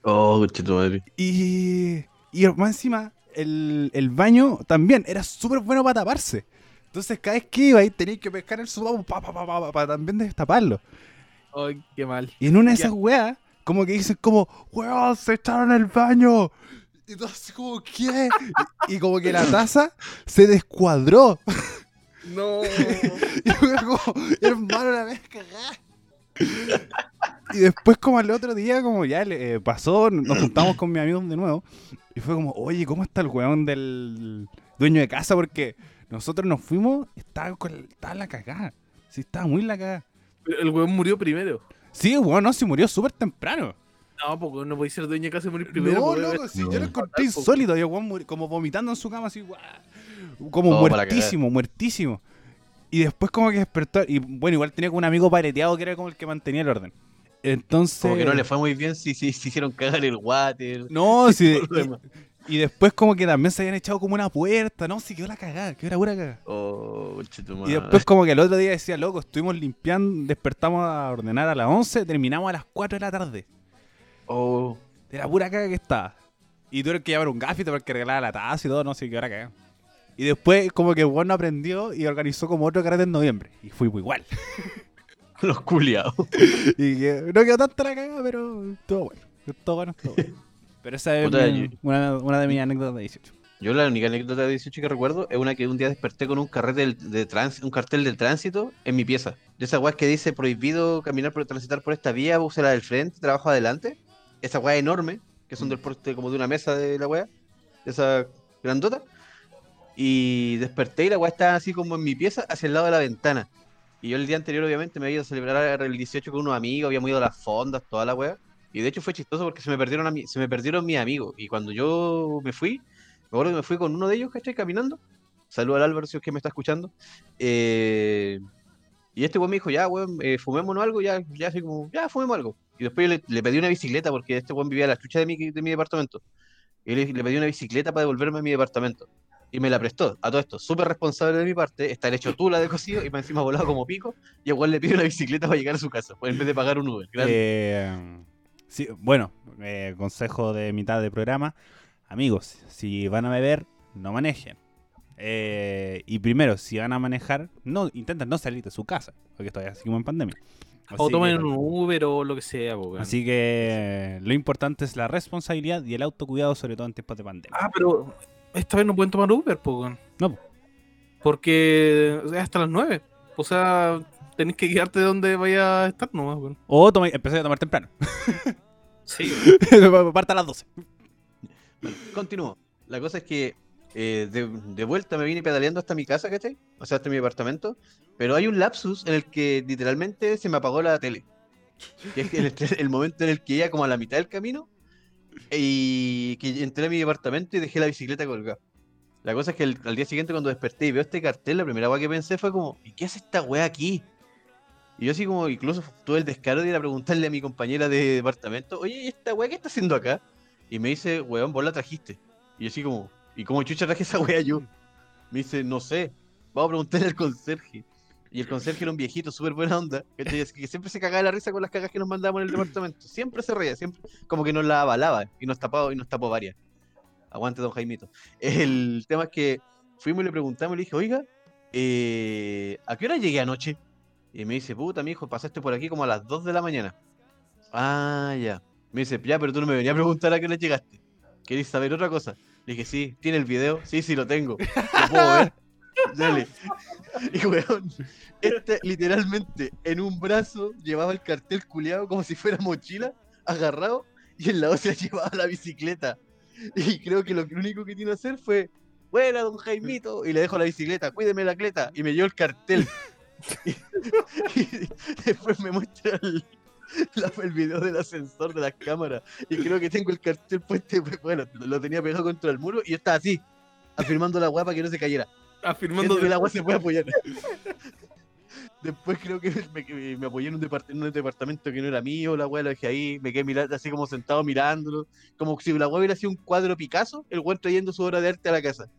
Oh, madre. Y, y más encima, el, el baño también era súper bueno para taparse. Entonces, cada vez que iba ahí, tenías que pescar el sopapo pa, pa, pa, pa, pa, para también destaparlo. Ay, qué mal. Y en una de esas weas, como que dicen como, weón, se echaron el baño. Y todo así como, ¿qué? Y, y como que la taza se descuadró. No. Y fue como, hermano, la vez cagada. Y después, como al otro día, como ya le, eh, pasó, nos juntamos con mis amigos de nuevo. Y fue como, oye, ¿cómo está el weón del dueño de casa? Porque nosotros nos fuimos, estaba, con, estaba la cagada. Sí, estaba muy la cagada. El weón murió primero. Sí, weón, no, se murió súper temprano. No, porque no podéis ser dueño de casa y morir primero. no, loco, sí, yo No. lo encontré insólito. Y el weón como vomitando en su cama, así, guau, como muertísimo, muertísimo. Y después, como que despertó. Y bueno, igual tenía como un amigo pareteado que era como el que mantenía el orden. Entonces. Como que no le fue muy bien si si- si hicieron cagar el water. No, sí. demás. Y, después, como que también se habían echado como una puerta. No, sí, quedó la cagada, quedó la pura cagada. Oh, Y después, como que el otro día decía, loco, estuvimos limpiando, despertamos a ordenar a las 11, terminamos a las 4 de la tarde. Oh, De la pura caga que estaba. Y tuve que llevar un gafito para que arreglara la taza y todo, no sé qué hora caga. Y después, como que el bueno aprendió y organizó como otro carrete en noviembre. Y fuimos igual. los culiados. y que no quedó tanta la caga, pero bueno. Estuvo bueno, estuvo bueno. Pero esa es Puta, mi- yo- una, una de mis anécdotas de 18. Yo la única anécdota de 18 que recuerdo es una que un día desperté con un carrete del- de trans- un cartel del tránsito en mi pieza. De esa weá que dice prohibido caminar por transitar por esta vía, use la del frente, trabajo adelante. Esa weá enorme, que son del porte como de una mesa de la weá, esa grandota. Y desperté y la weá estaba así como en mi pieza, hacia el lado de la ventana. Y yo el día anterior, obviamente, me había ido a celebrar el 18 con unos amigos, habíamos ido a las fondas, toda la weá. Y de hecho fue chistoso porque se me perdieron, a mi- se me perdieron mis amigos. Y cuando yo me fui, me acuerdo que me fui con uno de ellos, ¿cachai? Caminando. Saludo al Álvaro si es que me está escuchando. Eh, y este weón me dijo, ya, weón, eh, fumémonos algo, ya, ya, así como, ya, fumemos algo. Y después le, pedí una bicicleta porque este weón vivía a la chucha de mi, de mi departamento. Y le, le pedí una bicicleta para devolverme a mi departamento. Y me la prestó. A todo esto, súper responsable de mi parte, estar hecho tula de cocido y me encima volado como pico. Y igual le pido una bicicleta para llegar a su casa, en vez de pagar un Uber. Eh, sí, bueno, eh, consejo de mitad de programa. Amigos, si van a beber, no manejen. Eh, y primero, si van a manejar, no intenten no salir de su casa, porque todavía seguimos en pandemia. O tomen que- un Uber o lo que sea, po, weón. Así que lo importante es la responsabilidad y el autocuidado, sobre todo en tiempos de pandemia. Ah, pero esta vez no pueden tomar Uber, weón. No, po. Porque es hasta las 9. O sea, tenés que guiarte de donde vaya a estar nomás, weón. O toma, empecé a tomar temprano. Sí. Parta a las 12. Bueno, continúo. La cosa es que eh, de, de vuelta me vine pedaleando hasta mi casa, ¿cachai? O sea, hasta mi departamento. Pero hay un lapsus en el que literalmente se me apagó la tele. Que es el, el momento en el que iba como a la mitad del camino y que entré a mi departamento y dejé la bicicleta colgada. La cosa es que el- al día siguiente cuando desperté y veo este cartel, la primera weá que pensé fue como, ¿y qué hace esta weá aquí? Y yo así como, incluso tuve el descaro de ir a preguntarle a mi compañera de departamento, oye, ¿y esta weá qué está haciendo acá? Y me dice, weón, vos la trajiste. Y yo así como, ¿y cómo chucha traje esa weá yo? Me dice, no sé, vamos a preguntarle al conserje. Y el conserje era un viejito súper buena onda, que siempre se cagaba la risa con las cagas que nos mandábamos en el departamento. Siempre se reía, siempre, como que nos la avalaba y nos tapaba y nos tapó varias. Aguante, don Jaimito. El tema es que fuimos y le preguntamos y le dije, oiga, eh, ¿a qué hora llegué anoche? Y me dice, puta, mi hijo, pasaste por aquí como a las 2 de la mañana. Ah, ya. Me dice, ya, pero tú no me venías a preguntar a qué hora llegaste. ¿Querés saber otra cosa? Le dije, sí, ¿tiene el video? Sí, sí, lo tengo. ¿Lo puedo ver? Dale. Y weón, este literalmente en un brazo llevaba el cartel culeado como si fuera mochila, agarrado, y en la otra llevaba la bicicleta. Y creo que lo único que tiene que hacer fue buena, don Jaimito, y le dejo la bicicleta, cuídeme la cleta, y me llevo el cartel. y, y después me muestra el, la- el video del ascensor de las cámaras, y creo que tengo el cartel puesto, bueno, lo tenía pegado contra el muro, y yo estaba así, afirmando la para que no se cayera. Afirmando que el agua se puede apoyar. Después creo que me, me apoyé en un, depart- en un departamento que no era mío, la weá lo dejé ahí, me quedé mirando, así como sentado mirándolo, como si la weá hubiera sido un cuadro Picasso, el weón trayendo su obra de arte a la casa.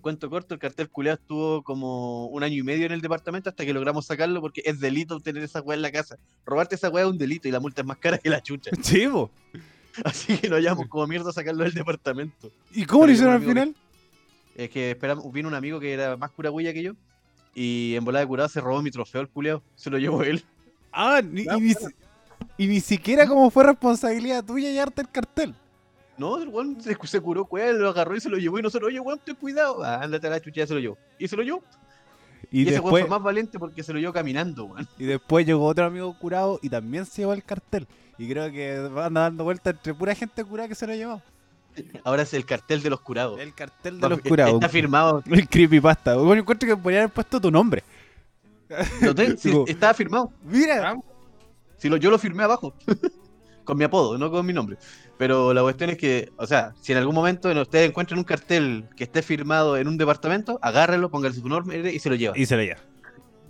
Cuento corto, el cartel culeado estuvo como un año y medio en el departamento hasta que logramos sacarlo porque es delito tener esa weá en la casa. Robarte esa weá es un delito y la multa es más cara que la chucha. Chivo. Así que nos llevamos como mierda a sacarlo del departamento. ¿Y cómo lo hicieron al final? Es que esperamos, vino un amigo que era más curagüilla que yo. Y en volada de curado se robó mi trofeo el culeado. Se lo llevó él. Ah, ni- y, ni, y ni siquiera como fue responsabilidad tuya llevarte el cartel. No, el weón se, se curó, weón, lo agarró y se lo llevó. Y nosotros, oye, weón, ten cuidado. Ah, ándate a la chucha, ya se lo llevó. Y se lo llevó. Y, Y, ese weón fue más valiente porque se lo llevó caminando, weón. y después llegó otro amigo curado y también se llevó el cartel. Y creo que anda dando vueltas entre pura gente curada que se lo llevó. Ahora es el cartel de los curados. El cartel de Va- los curados. Está firmado. El creepypasta. Bueno, encuentro que podría haber puesto tu nombre. ¿Lo ten- sí, firmado. Mira. Si lo, yo lo firmé abajo. con mi apodo, no con mi nombre. Pero la cuestión es que, o sea, si en algún momento ustedes encuentran un cartel que esté firmado en un departamento, agárrenlo, pónganle su nombre y se lo llevan. Y se lo lleva.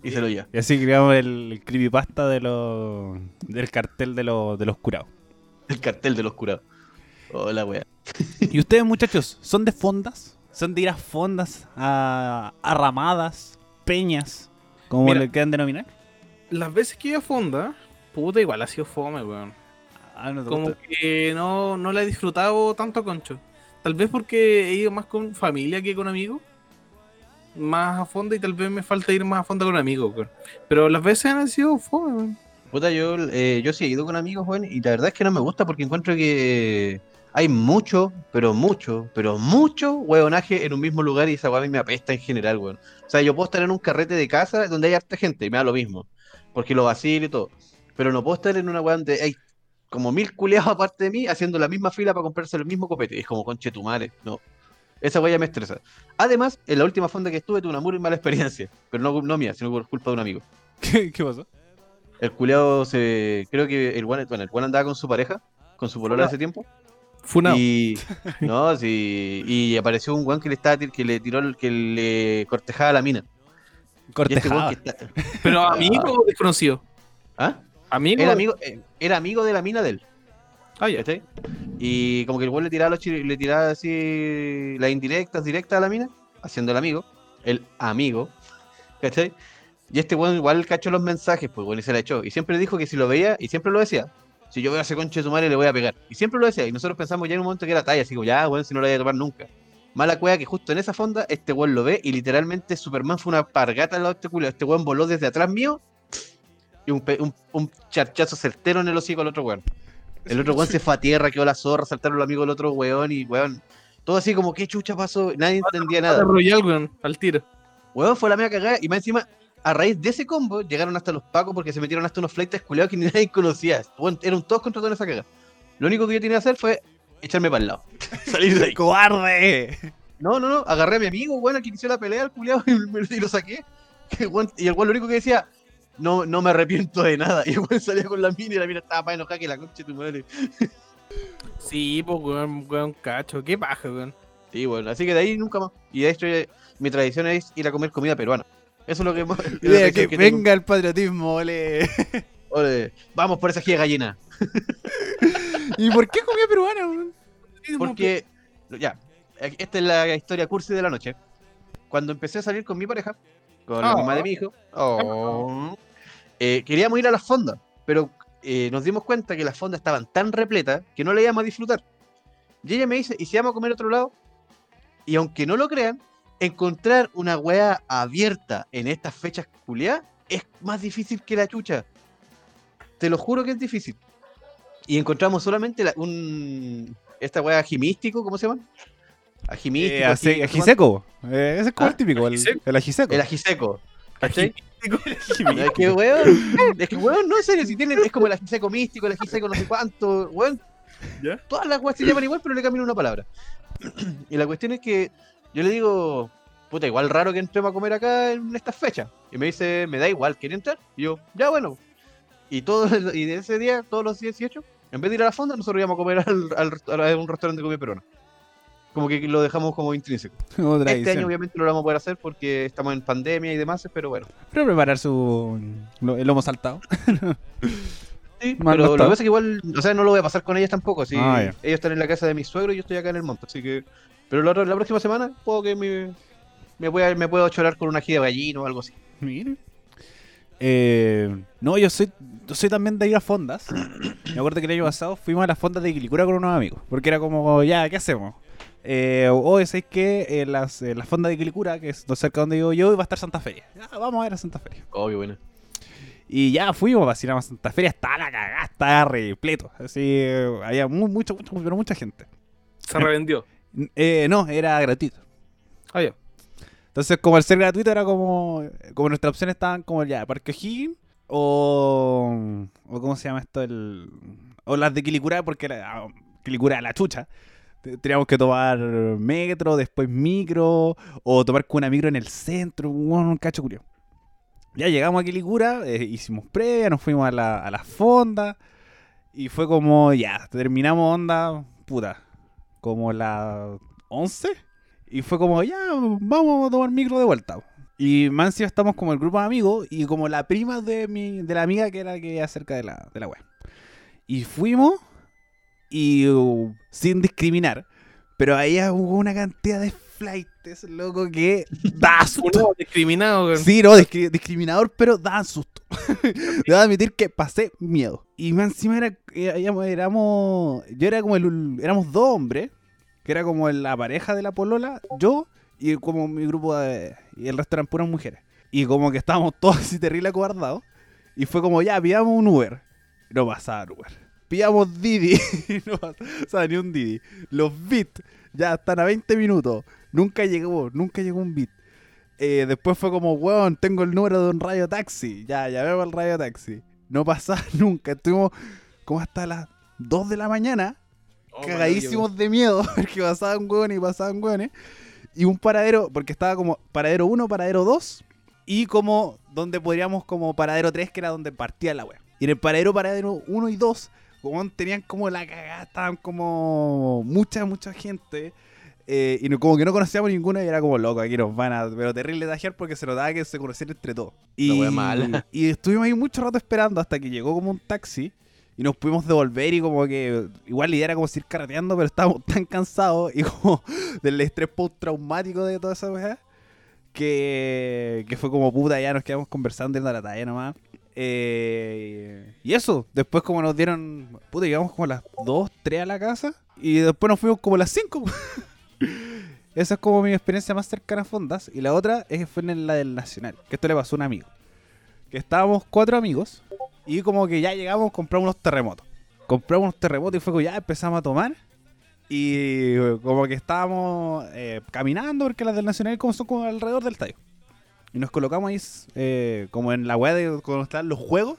Y se lo llevan. Y así creamos el, creepypasta de los, del cartel de, los de los curados. El cartel de los curados. Hola, wea. ¿Y ustedes, muchachos, son de fondas? ¿Son de ir a fondas, a, a ramadas, peñas, como Mira. le quieran denominar? Las veces que iba a fonda, puta, igual ha sido fome, weón. Ah, no te Como gusta. que no, no la he disfrutado tanto concho. Tal vez porque he ido más con familia que con amigos. Más a fondo y tal vez me falta ir más a fondo con amigos, weón. Pero las veces han sido fome, weón. Puta, yo, eh, yo sí he ido con amigos, weón, y la verdad es que no me gusta porque encuentro que hay mucho, pero mucho, pero mucho hueonaje en un mismo lugar y esa weá a mí me apesta en general, weón. O sea, yo puedo estar en un carrete de casa donde hay harta gente y me da lo mismo, porque lo vacilo y todo. Pero no puedo estar en una weá donde hay como mil culeados aparte de mí haciendo la misma fila para comprarse el mismo copete. Y es como conche tu madre, no. Esa ya me estresa. Además, en la última fonda que estuve tuve una muy mala experiencia, pero no, no mía, sino por culpa de un amigo. ¿Qué, qué pasó? El culeado se. Creo que el Juan, bueno, el Juan andaba con su pareja, con su polola hace tiempo. Funado. Y. No, sí. Y apareció un Juan que le estaba que le tiró el que le cortejaba la mina. Este Cortejada. weón que está- Pero amigo o desconocido. ¿Ah? Amigo. Era amigo, eh, era amigo de la mina de él. Ah, ya. ¿cachai? Y como que el weón le tiraba los le tiraba así las indirectas, directas a la mina, haciendo el amigo, el amigo, ¿cachai? Y este weón igual cachó los mensajes, pues bueno, y se la echó. Y siempre dijo que si lo veía, y siempre lo decía, si yo veo a ese conche de su madre le voy a pegar. Y siempre lo decía, y nosotros pensamos ya en un momento que era talla, así como ya, weón, si no lo voy a tomar nunca. Mala cueva que justo en esa fonda, este weón lo ve y literalmente Superman fue una pargata al lado de este culo. Este weón voló desde atrás mío y un, pe- un, un charchazo certero en el hocico al otro weón. El otro weón se fue a tierra, quedó la zorra, saltaron los amigos del otro weón y weón. Todo así como, ¿qué chucha pasó? Nadie entendía nada. Royal, weón, al tiro. Weón fue la media cagada y más encima, a raíz de ese combo, llegaron hasta los pacos porque se metieron hasta unos flights culeados que ni nadie conocía. Weón, eran todos contra toda esa cagada. Lo único que yo tenía que hacer fue echarme para el lado. Salir de ahí. ¡Cobarde! No, no, no, agarré a mi amigo, weón, al que inició la pelea, el culiado, y, lo saqué. Y el weón lo único que decía, no, no me arrepiento de nada. Y weón salía con la mina y la mina estaba para enojada que la concha de tu madre. Sí, pues, weón, weón, cacho. Qué paja, weón. Sí, bueno, así que de ahí nunca más. Y de hecho, eh, mi tradición es ir a comer comida peruana. Eso es lo que que que tengo. venga el patriotismo, ole. Ole, vamos por esa gira gallina. ¿Y por qué comida peruana? weón? Porque, ya, eh, esta es la historia cursi de la noche. Cuando empecé a salir con mi pareja, con la Oh. mamá de mi hijo, oh, eh, queríamos ir a las fondas, pero eh, nos dimos cuenta que las fondas estaban tan repletas que no le íbamos a disfrutar. Y ella me dice, ¿y si vamos a comer a otro lado? Y aunque no lo crean, encontrar una weá abierta en estas fechas culiadas es más difícil que la chucha. Te lo juro que es difícil. Y encontramos solamente la- un. Esta weá ajimístico, ¿cómo se llama? Ajimístico. Eh, ajiseco. Eh, ese es como ¿Ah? el típico, el, ¿Ajiseco? el ajiseco. El ajiseco. ¿cachai? Es que, weón, es que, weón, no, en serio, si tienen, es como el ajiseco místico, el ajiseco no sé cuánto, weón. ¿Ya? Todas las weas se llaman igual, pero le cambian una palabra. Y la cuestión es que yo le digo, puta, igual raro que entremos a comer acá en estas fechas. Y me dice, me da igual, ¿quiere entrar? Y yo, ya bueno. Y todo y de ese día, todos los 18, en vez de ir a la fonda, nosotros íbamos a comer al, al- a un restaurante de comida peruana. Como que lo dejamos como intrínseco. Este año obviamente no lo vamos a poder hacer porque estamos en pandemia y demás, pero bueno. Pero preparar su el lomo saltado. Sí, Mal pero lo que pasa es que igual, o sea, no lo voy a pasar con ellas tampoco. Si Ah, ya. ellos están en la casa de mi suegro y yo estoy acá en el monte, así que. Pero la, la próxima semana puedo que me, me, pueda, me puedo chorar con una ají de gallino o algo así. Mire. Eh, no, yo soy, yo soy también de ir a fondas. Me acuerdo que el año pasado fuimos a las fondas de Quilicura con unos amigos. Porque era como, ya, ¿qué hacemos? Eh, hoy es que en las, en las fondas de Quilicura, que es cerca donde vivo yo, va a estar Santa Feria. Ya, vamos a ver a Santa Feria. Obvio, bueno. Y ya fuimos, vacilamos a Santa Feria, estaba la cagada, estaba repleto. Así, eh, había mu- mucho, mucho, pero mucha gente. Se revendió. Eh, no, era gratuito. Ah, ya. Entonces, como al ser gratuito, era como. Como nuestras opciones estaban como ya, Parque O'Higgins o. o ¿Cómo se llama esto? El, o las de Quilicura, porque era ah, Quilicura la chucha. Te- Teníamos que tomar metro, después micro, o tomar con una micro en el centro, un cacho curioso. Ya llegamos a Quilicura, eh, hicimos previa, nos fuimos a la, a la fonda, y fue como, ya, terminamos onda, puta, como las 11. Y fue como, ya, vamos a tomar micro de vuelta. Y Mancio estamos como el grupo de amigos y como la prima de mi de la amiga que era la que vivía cerca de la, de la web. Y fuimos y uh, sin discriminar, pero ahí hubo una cantidad de flights, loco, que da susto. Uno discriminado, weón. Sí, no, discri- discriminador, pero daban susto. Debo admitir que pasé miedo. Y más encima era, era- éramos, yo era como el, éramos dos hombres, que era como la pareja de la polola, yo y como mi grupo de, y el resto eran puras mujeres. Y como que estábamos todos así terrible acobardados. Y fue como, ya, pidamos un Uber. No pasaba el Uber. Pidamos Didi. no pasaba ni un Didi. Los Bit ya están a 20 minutos. Nunca llegó, nunca llegó un Bit. Eh, después fue como, weón, tengo el número de un radio taxi. Ya, ya veo el radio taxi. No pasaba nunca. Estuvimos como hasta las 2 de la mañana, Oh, cagadísimos de miedo, porque pasaban hueones y pasaban hueones. Y un paradero, porque estaba como paradero 1, paradero 2, y como donde podríamos como paradero 3, que era donde partía la wea. Y en el paradero, paradero 1 y 2, como tenían como la cagada, estaban como mucha, mucha gente. eh, y no- como que no conocíamos ninguno y era como loco, aquí nos van a, pero terrible tajear porque se notaba que se conocían entre todos. Y, estuvimos ahí mucho rato esperando hasta que llegó como un taxi y nos pudimos devolver y como que igual la idea era como seguir carreteando, pero estábamos tan cansados y como del estrés post-traumático de toda esa weá que, que fue como puta, ya nos quedamos conversando a la talla nomás. Eh, y eso, después como nos dieron, puta, llegamos como a las 2, 3 a la casa y después nos fuimos como a las 5. Esa es como mi experiencia más cercana a Fondas. Y la otra es que fue en la del Nacional, que esto le pasó a un amigo. Que estábamos cuatro amigos y como que ya llegamos, compramos unos terremotos. Compramos unos terremotos y fue como ya empezamos a tomar. Y como que estábamos eh, caminando, porque las del Nacional como son como alrededor del estadio. Y nos colocamos ahí eh, como en la web de cuando estaban los juegos.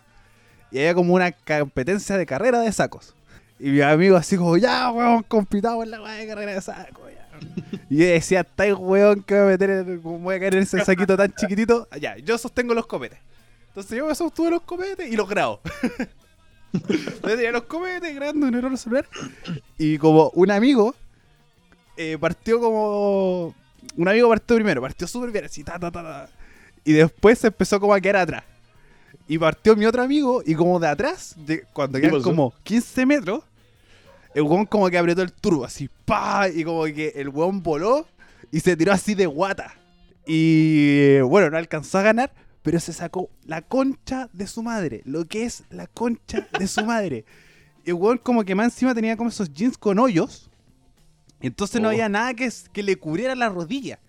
Y había como una competencia de carrera de sacos. Y mi amigo así como, ya, weón, compitamos en la weá de carrera de sacos. ya". Y yo decía, estáis weón que voy a meter, en- voy a caer en ese saquito tan chiquitito. Ya, yo sostengo los copetes. Entonces yo me sostuve los copetes y los grabo. Entonces tenía los copetes grabando en el celular. Y como un amigo eh, partió como. Un amigo partió primero, partió súper bien, así, ta, ta, ta, ta. Y después se empezó como a quedar atrás. Y partió mi otro amigo, y como de atrás, de- cuando ¿Qué quedan como 15 metros, el weón como que apretó el turbo, así, pa, y como que el weón voló y se tiró así de guata. Y bueno, no alcanzó a ganar, pero se sacó la concha de su madre, lo que es la concha de su madre. Y el weón como que más encima tenía como esos jeans con hoyos, entonces no Oh. había nada que, que le cubriera la rodilla.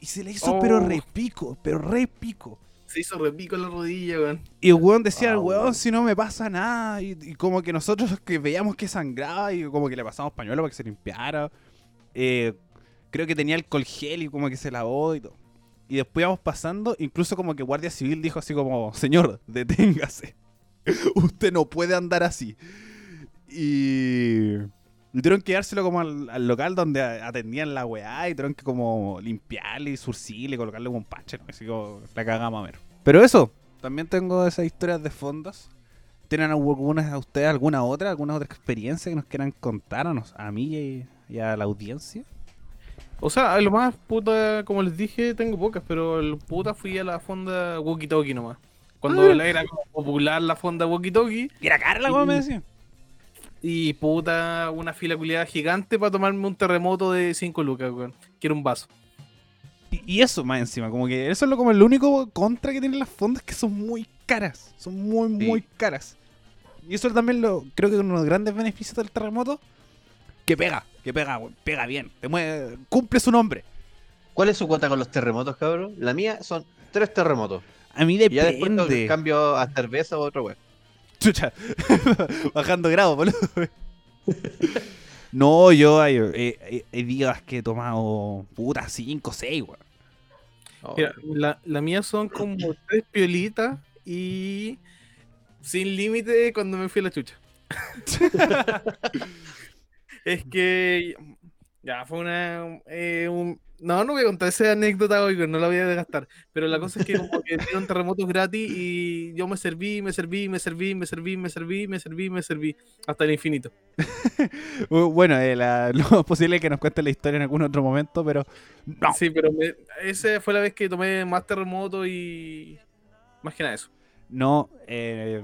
Y se le hizo Oh. pero repico, pero repico. Se hizo repico en la rodilla, weón. Y el weón decía, el weón, weón. si no me pasa nada. Y, y como que nosotros que veíamos que sangraba y como que le pasamos pañuelo para que se limpiara. Eh, creo que tenía alcohol gel y como que se lavó y todo. Y después íbamos pasando, incluso como que Guardia Civil dijo así como, señor, deténgase. Usted no puede andar así. Y, Y tuvieron que llevárselo como al, al local donde atendían la weá y tuvieron que como limpiarle y surcirle, colocarle como un parche, ¿no? Así como la cagamos a ver. Pero eso, también tengo esas historias de fondos. ¿Tienen algunas a ustedes alguna otra, alguna otra experiencia que nos quieran contar a, mí y, y a la audiencia? O sea, lo más puta, como les dije, tengo pocas, pero el puta fui a la fonda Walkie Talkie nomás. Cuando Ah. la era como popular la fonda Walkie Talkie, ¿Y era cara la weá, me decía? Y puta, una fila culiada gigante para tomarme un terremoto de 5 lucas, weón. Que era un vaso. Y, y eso más encima, como que eso es lo, como el único contra que tienen las fondas que son muy caras. Son muy, Sí. muy caras. Y eso también lo creo que uno de los grandes beneficios del terremoto. Que pega, que pega, weón, pega bien. Te mueve, cumple su nombre. ¿Cuál es su cuota con los terremotos, cabrón? La mía son tres terremotos. A mí Y ya después depende. cambio a cerveza o otro weón. Chucha. Bajando grado, boludo. no, yo hay, hay- hay- hay días que he tomado puta 5, 6, weón. Oh, Mira, la, la mía son como tres piolitas y sin límite cuando me fui a la chucha. es que ya fue una eh, un- no, no voy a contar esa anécdota hoy, no la voy a desgastar. Pero la cosa es que como que dieron terremotos gratis y yo me serví, me serví, me serví, me serví, me serví, me serví, me serví hasta el infinito. Uh, Bueno, eh, la- lo posible es que nos cuente la historia en algún otro momento, pero no. Sí, pero me- esa fue la vez que tomé más terremoto y más que nada eso. no eh,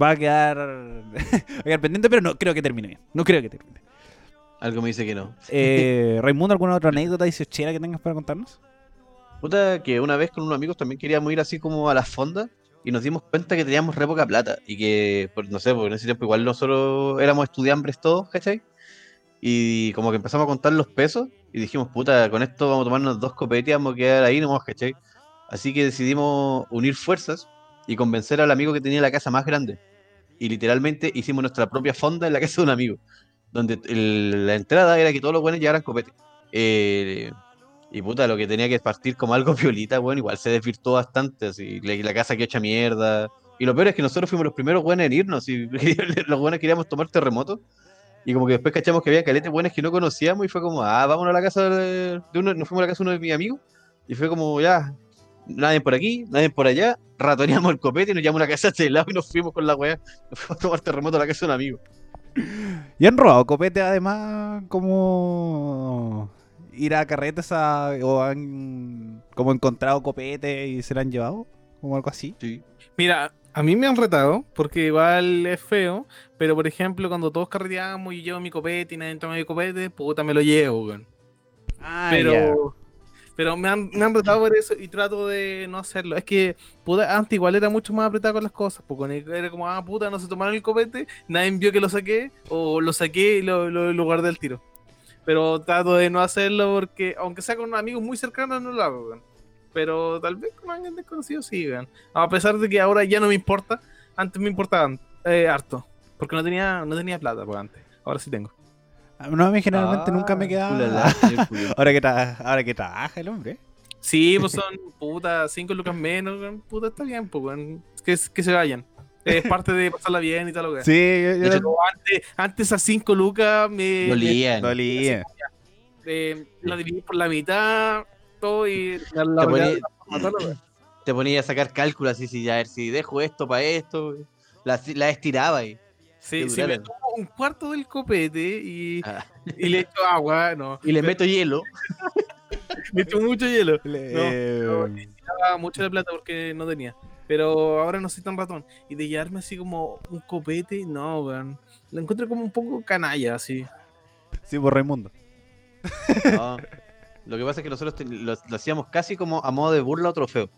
va a quedar va a quedar pendiente, pero no creo que termine bien. No creo que termine. Algo me dice que no. Eh, Raimundo, ¿alguna otra anécdota dieciochera que tengas para contarnos? Puta, que una vez con unos amigos también queríamos ir así como a las fondas y nos dimos cuenta que teníamos re poca plata y que, por- no sé, porque en ese tiempo igual nosotros éramos estudiambres todos, ¿cachai? Y como que empezamos a contar los pesos y dijimos, puta, con esto vamos a tomarnos dos copetes y vamos a quedar ahí nomás, ¿cachai? Así que decidimos unir fuerzas y convencer al amigo que tenía la casa más grande. Y literalmente hicimos nuestra propia fonda en la casa de un amigo, donde el- la entrada era que todos los buenos llevaran copete. Eh, y puta, lo que tenía que partir como algo violita, bueno, igual se desvirtuó bastante, así, la, la casa quedó hecha mierda. Y lo peor es que nosotros fuimos los primeros buenos en irnos, y los buenos queríamos tomar terremoto. Y como que después cachamos que había caletes buenos que no conocíamos y fue como, ah, vámonos a la casa de, uno, nos fuimos a la casa de uno de mis amigos. Y fue como, ya, nadie por aquí, nadie por allá, ratoneamos el copete y nos llamamos a una casa de lado y nos fuimos con la weá. Nos fuimos a tomar terremoto a la casa de un amigo. ¿Y han robado copete además como ir a carretes a- o han como encontrado copete y se lo han llevado? Como algo así. Sí. Mira, a mí me han retado, porque igual es feo, pero por ejemplo, cuando todos carreteamos y llevo mi copete y nadie toma mi copete, puta, me lo llevo, weón. Ah, Pero, pero me han, me han retado por eso y trato de no hacerlo. Es que, puta, antes igual era mucho más apretado con las cosas, porque era como, ah, puta, no se tomaron el copete, nadie vio que lo saqué, o lo saqué y lo, lo, lo guardé al tiro. Pero trato de no hacerlo porque, aunque sea con amigos muy cercanos, no lo hago, weón. Pero tal vez con alguien desconocido sí, weón. A pesar de que ahora ya no me importa, antes me importaba eh, harto. Porque no tenía, no tenía plata por antes. Ahora sí tengo. No, a mí generalmente Ah, nunca me queda. ulala, señor Julio. ahora, que ahora que trabaja el hombre. Sí, pues son puta, cinco lucas menos, puta, está bien, pues. Que, que se vayan. Es parte de pasarla bien y tal, lo que. Sí, yo, hecho, antes, antes a cinco lucas me, Dolían. dolía. me- eh, la dividí por la mitad, todo y la, la, Te ponía- la- la- la- te ponía a sacar cálculos así, si, a ver, si dejo esto para esto, la, la estiraba y Sí, me tomo un cuarto del copete y, Ah. y le echo agua, no. y le meto hielo. Le echo mucho hielo. Le- No, eh, Daba mucho de plata porque no tenía. Pero ahora no soy tan ratón. Y de llevarme así como un copete, no, weón. Lo encuentro como un poco canalla, así. sí, por Raimundo. No. Lo que pasa es que nosotros te- lo, lo hacíamos casi como a modo de burla o trofeo.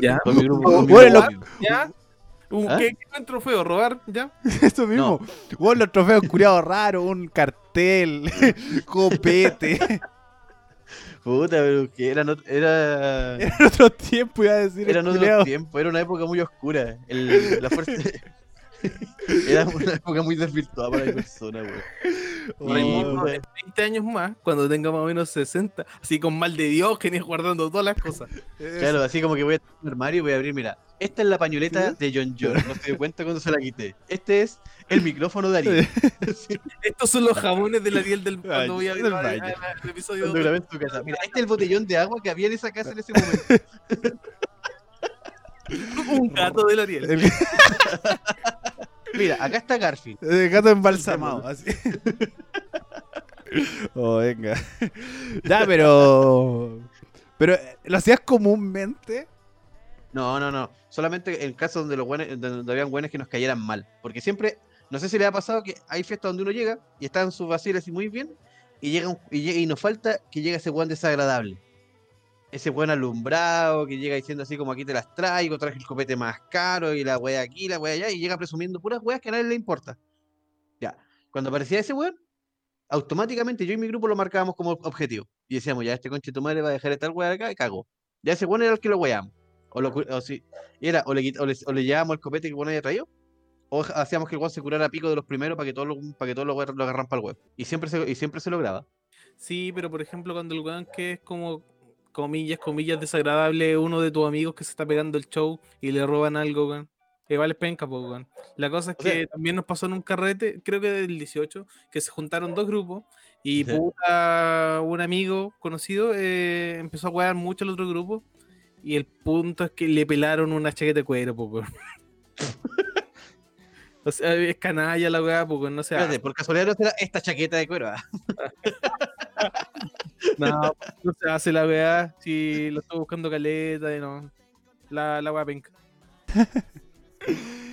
¿Ya? Con mi grupo- con mi Bueno, grupo lo-. ¿Ya? Un, ¿Ah? ¿Qué, qué buen trofeo? ¿Robar? ¿Ya? Eso mismo. Vos los trofeos curiados raros, un cartel, copete. Puta, pero que eran ot- era, Era en otro tiempo, iba a decir. eran otros tiempos, era una época muy oscura. El- la fuerza, Era una época muy desvirtuada para mi persona, weón. Raimundo, Y- en 20 años más, cuando tenga más o menos 60, así con mal de Diógenes guardando todas las cosas. Claro, así como que voy a tener un armario y voy a abrir, mira, esta es la pañoleta de John John, no se dio cuenta cuando se la quité. Este es el micrófono de Ariel. Sí, Estos son los jabones del Ariel del Ay, cuando voy a del grabar baño. el, el episodio. cuando grabé en tu casa. Mira, este es el botellón de agua que había en esa casa en ese momento. Un gato del Ariel. Mira, acá está Garfield. el gato embalsamado, así. Oh, venga. Ya, pero. Pero, ¿lo hacías comúnmente? No, no, no. Solamente en casos donde los buenos, donde habían buenos que nos cayeran mal. Porque siempre, no sé si le ha pasado que hay fiestas donde uno llega y están sus vaciles así muy bien, y llega un- y, llega- y nos falta que llegue ese buen desagradable. Ese buen alumbrado que llega diciendo así como aquí te las traigo, traje el copete más caro y la wea aquí, la wea allá, y llega presumiendo puras weas que a nadie le importa. Ya. Cuando aparecía ese weón, automáticamente yo y mi grupo lo marcábamos como objetivo. Y decíamos, ya este conche tu madre va a dejar esta wea acá y cago. Ya ese weón era el que lo weamos. O, si, era, o, le, o, o le llevábamos el copete que el weón había traído, o hacíamos que el weón se curara a pico de los primeros para que todos lo, para que todos lo, lo agarran para el web. Y siempre se, y siempre se lograba. Sí, pero por ejemplo, cuando el weón que es como, comillas, comillas, desagradable, uno de tus amigos que se está pegando el show y le roban algo, weón. Igual es penca, po, weón. La cosa es O sea- que también nos pasó en un carrete, creo que del 18, que se juntaron dos grupos y Ya. puta, un amigo conocido eh, empezó a wear mucho al otro grupo y el punto es que le pelaron una chaqueta de cuero, po, weón. O sea, es canalla la weá, pues no sé. Por casualidad no será esta chaqueta de cuero. ah. No, no se hace la weá. Si lo estoy buscando caleta y no. La, la weá penca.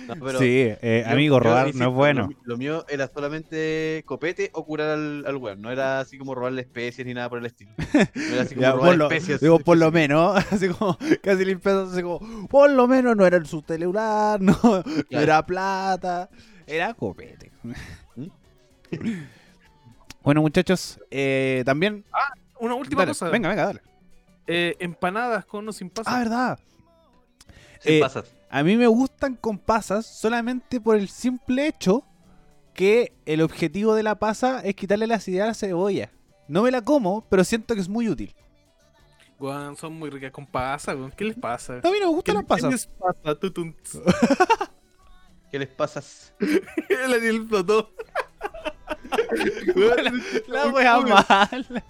No, pero sí, eh, yo- amigo, robar no es bueno. Lo, lo mío era solamente copete o curar al, al weón. No era así como robarle especies ni nada por el estilo. No era así como Ya, robar por lo, especies. digo, por lo menos, así como, casi limpiando, así como, por lo menos no era su celular, no, no era plata, era copete. ¿Mm? bueno, muchachos, eh, también. Una última dale, cosa. venga, venga, dale. Eh, empanadas con o sin pasas. Ah, verdad. Sin eh, pasas. A mí me gustan con pasas solamente por el simple hecho que el objetivo de la pasa es quitarle la acidez a la cebolla. No me la como, pero siento que es muy útil. Weón, son muy ricas con pasas. ¿Qué les pasa? A mí no me ¿Qué, gustan las qué pasas. les pasa? Tutun. ¿Qué les pasas? El Ariel flotó. La wea mala.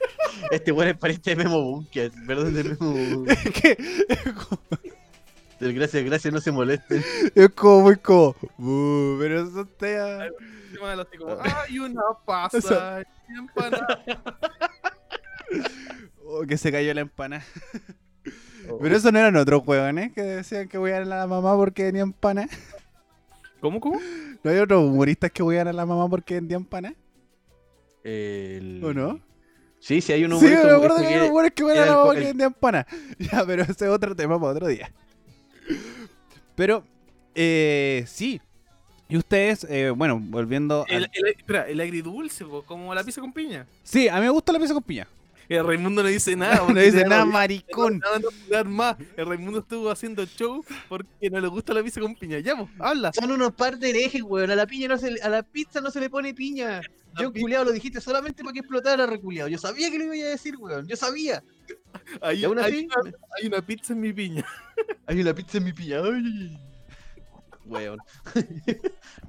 Este weón es pariente de Memo Bunker. Perdón, de Memo Bunker. Es que es como, Del Gracias, gracias, no se molesten. es como muy como. "Uh, pero eso te. Qué malo, así como, ¡Ay, una pasa! y empanada". Oh, que se cayó la empana. Pero eso no eran otros huevones que decían que huean a la mamá porque vendían pana. ¿Cómo, cómo? ¿No hay otros humoristas que huean a la mamá porque vendían pana? El- ¿O no? Sí, sí, hay un Sí, humorista- me acuerdo que hay hueones que huean a la mamá que vendían pana. Ya, pero ese es otro tema para otro día. Pero, eh, sí. Y ustedes, eh, bueno, volviendo El, al... el- espera, el agridulce, como la pizza con piña. Sí, a mí me gusta la pizza con piña. El Raimundo no dice nada. No dice nada, maricón. No, no, más. El Raimundo estuvo haciendo show porque no le gusta la pizza con piña. Ya, pues, habla. Son unos par de herejes, weón. A la piña no se le- a la pizza no se le pone piña. Yo, culiado, lo dijiste solamente para que explotara, reculiado. Yo sabía que lo iba a decir, weón. Yo sabía. Hay, Y aún hay así, una, hay una pizza en mi piña. hay una pizza en mi piña. Ay. Weón.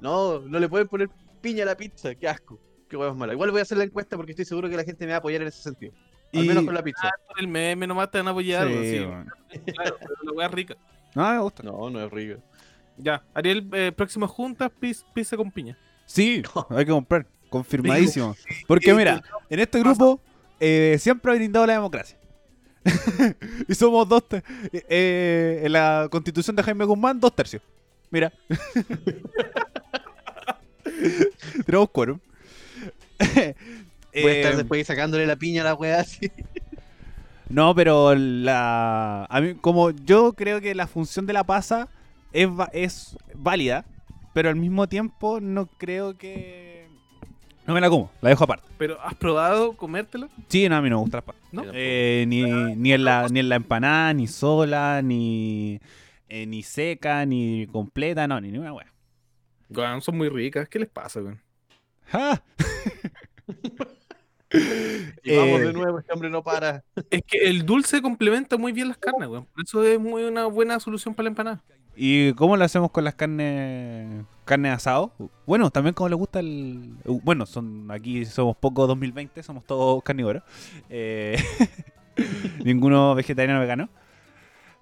no, no le pueden poner piña a la pizza. Qué asco. Qué weón mala. Igual voy a hacer la encuesta porque estoy seguro que la gente me va a apoyar en ese sentido. Al Y- menos con la pizza. Por el meme nomás te van a apoyar. Sí, sí. bueno. Claro, pero la weá es rica. No, me gusta. No, no es rico. Ya, Ariel, eh, próximas juntas, piz- pizza con piña. Sí, hay que comprar. Confirmadísimo. Porque mira, en este grupo eh, siempre ha brindado la democracia. y somos dos. eh, en la constitución de Jaime Guzmán, dos tercios. Mira. Tenemos quórum. Voy a estar Eh, después sacándole la piña a la weá así. No, pero la. A mí, como yo creo que la función de la pasa es, es válida, pero al mismo tiempo no creo que. No me la como, la dejo aparte. Pero, ¿has probado comértela? Sí, no, a mí no me gusta la pasa. ¿No? Eh, ni, ni, en la, ni en la empanada, ni sola, ni, eh, ni seca, ni completa, no, ni ninguna. Weón, son muy ricas. ¿Qué les pasa, weón? ¡Ja! Y vamos Eh, de nuevo, este hombre no para. Es que el dulce complementa muy bien las carnes, weón. Por eso es muy una buena solución para la empanada. ¿Y cómo lo hacemos con las carnes carne asado? Bueno, también como le gusta el... uh, Bueno, son aquí somos poco 2020, somos todos carnívoros. Eh, ninguno vegetariano o vegano.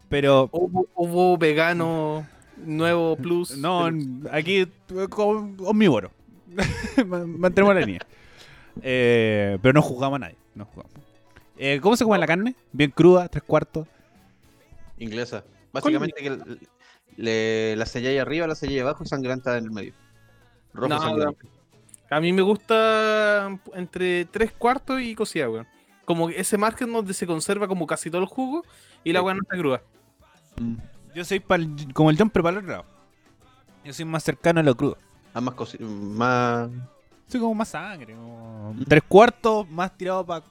Pero Hubo, vegano nuevo plus. no, aquí eh, como omnívoro. Ma- Mantenemos la línea. Eh, pero no juzgamos a nadie. No juzgamos. Eh, ¿Cómo se come la carne? Bien cruda, tres cuartos. Inglesa. Básicamente que l- le- la selláis arriba, la selláis abajo y sangranta en el medio. Rojo No, sangrante. A mí me gusta entre tres cuartos y cocida, weón. Como ese margen donde se conserva como casi todo el jugo y la Sí. weá no está cruda. Mm. Yo soy pa'l- como el John, pero para el otro lado. Yo soy más cercano a lo crudo. Ah, más, más Soy como más sangre. como Tres cuartos más tirado para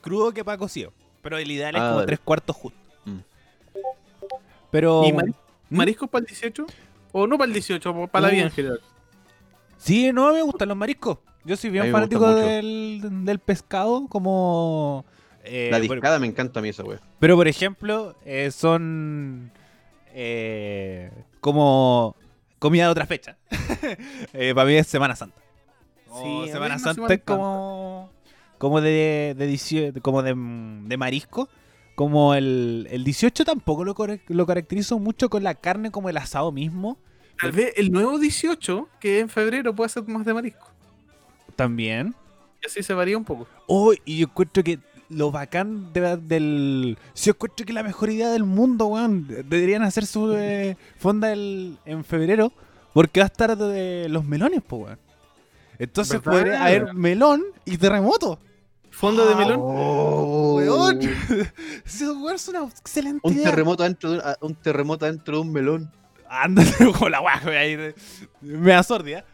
crudo que para cocido. Pero el ideal es Ah, como dale. tres cuartos justo. Mm. Pero. ¿Y ¿Mm? mariscos para el 18? O no para el 18, para la vida en general. Sí, no, me gustan los mariscos. Yo soy bien fanático del, del pescado. Como. eh, la bueno, discada me encanta a mí esa wea. pero por ejemplo, eh, son. eh, como. Comida de otra fecha. Eh, para mí es Semana Santa. Como Sí, Semana Santa es como. Como de, de, dicio- como de, de marisco. Como el, el 18 tampoco lo, lo caracterizo mucho con la carne como el asado mismo. Tal vez el nuevo 18, que en febrero, puede ser más de marisco. También. Y así se varía un poco. Oh, y yo encuentro que lo bacán de del. Sí, yo encuentro que la mejor idea del mundo, weón. Deberían hacer su eh, fonda el- en febrero. Porque va a estar de los melones, po, weón. Entonces ¿Verdad? podría haber melón y terremoto. Fondo de melón. Oh. Weón. Es una excelente Un idea. terremoto dentro de un, ah, un terremoto dentro de un melón. Ándate con la guaja, voy a ir. Me da sordia.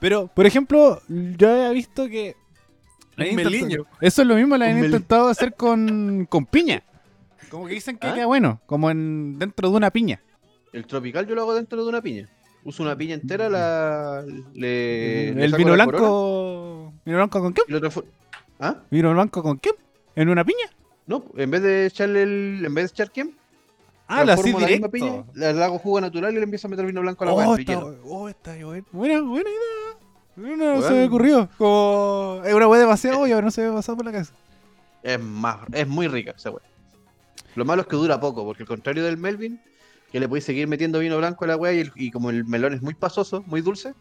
Pero, por ejemplo, yo había visto que. Meliño. Eso es lo mismo, lo han intentado hacer con, con piña. Como que dicen que ¿Ah? queda bueno, como en dentro de una piña. El tropical yo lo hago dentro de una piña. Uso una piña entera, la. Le, el vino blanco. ¿Vino blanco con qué? ¿Ah? ¿Vino blanco con qué? ¿En una piña? No, en vez de echarle el. En vez de echar quién, Ah, así la misma directo. piña, le hago jugo natural y le empiezo a meter vino blanco a la Oh, está, oh, está bien. Buena, buena idea. No se Weón. me ocurrió. Como. Es una hueá demasiado obvia, pero no se me pasado por la cabeza. Es más, es muy rica esa weá. Lo malo es que dura poco, porque al contrario del Melvin, que le podéis seguir metiendo vino blanco a la weá y, como el melón es muy pasoso, muy dulce,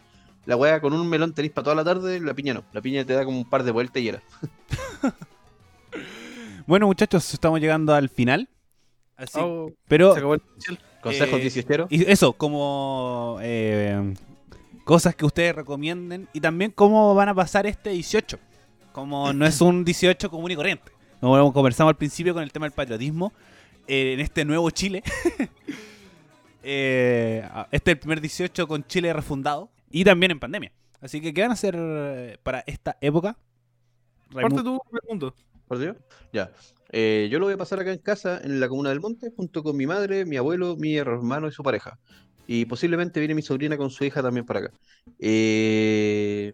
la weá con un melón tenéis para toda la tarde, la piña no. La piña te da como un par de vueltas y era. Bueno, muchachos, estamos llegando al final. Así, Oh, pero se acabó el especial. Consejos Eh. Y eso, como eh, cosas que ustedes recomienden y también cómo van a pasar este 18. Como no es un 18 común y corriente. Como conversamos al principio con el tema del patriotismo, eh, en este nuevo Chile. Eh, este es el primer 18 con Chile refundado y también en pandemia. Así que, ¿qué van a hacer eh, para esta época? Parte tú, Raimundo. ¿Por Dios? Ya. Eh, yo lo voy a pasar acá en casa, en la comuna del Monte, junto con mi madre, mi abuelo, mi hermano y su pareja. Y posiblemente viene mi sobrina con su hija también para acá. Eh,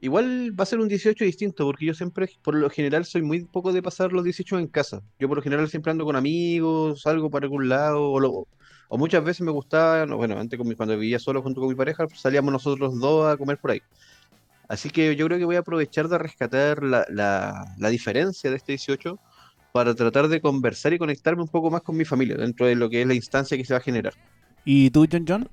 igual va a ser un 18 distinto, porque yo siempre, por lo general, soy muy poco de pasar los 18 en casa. Yo por lo general siempre ando con amigos, salgo para algún lado, o, lo- o muchas veces me gustaba, no, bueno, antes con mi- cuando vivía solo junto con mi pareja, salíamos nosotros dos a comer por ahí. Así que yo creo que voy a aprovechar de rescatar la, la- la diferencia de este 18 para tratar de conversar y conectarme un poco más con mi familia dentro de lo que es la instancia que se va a generar. ¿Y tú, John John?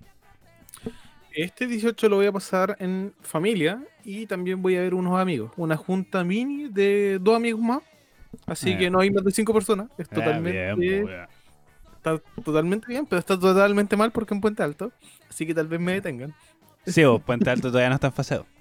Este 18 lo voy a pasar en familia y también voy a ver unos amigos. Una junta mini de dos amigos más. Así Eh. que no hay más de cinco personas. Es totalmente, Eh, bien, pues, está totalmente bien, pero está totalmente mal porque en Puente Alto. Así que tal vez me detengan. Sí, vos, Puente Alto todavía no está en faseo.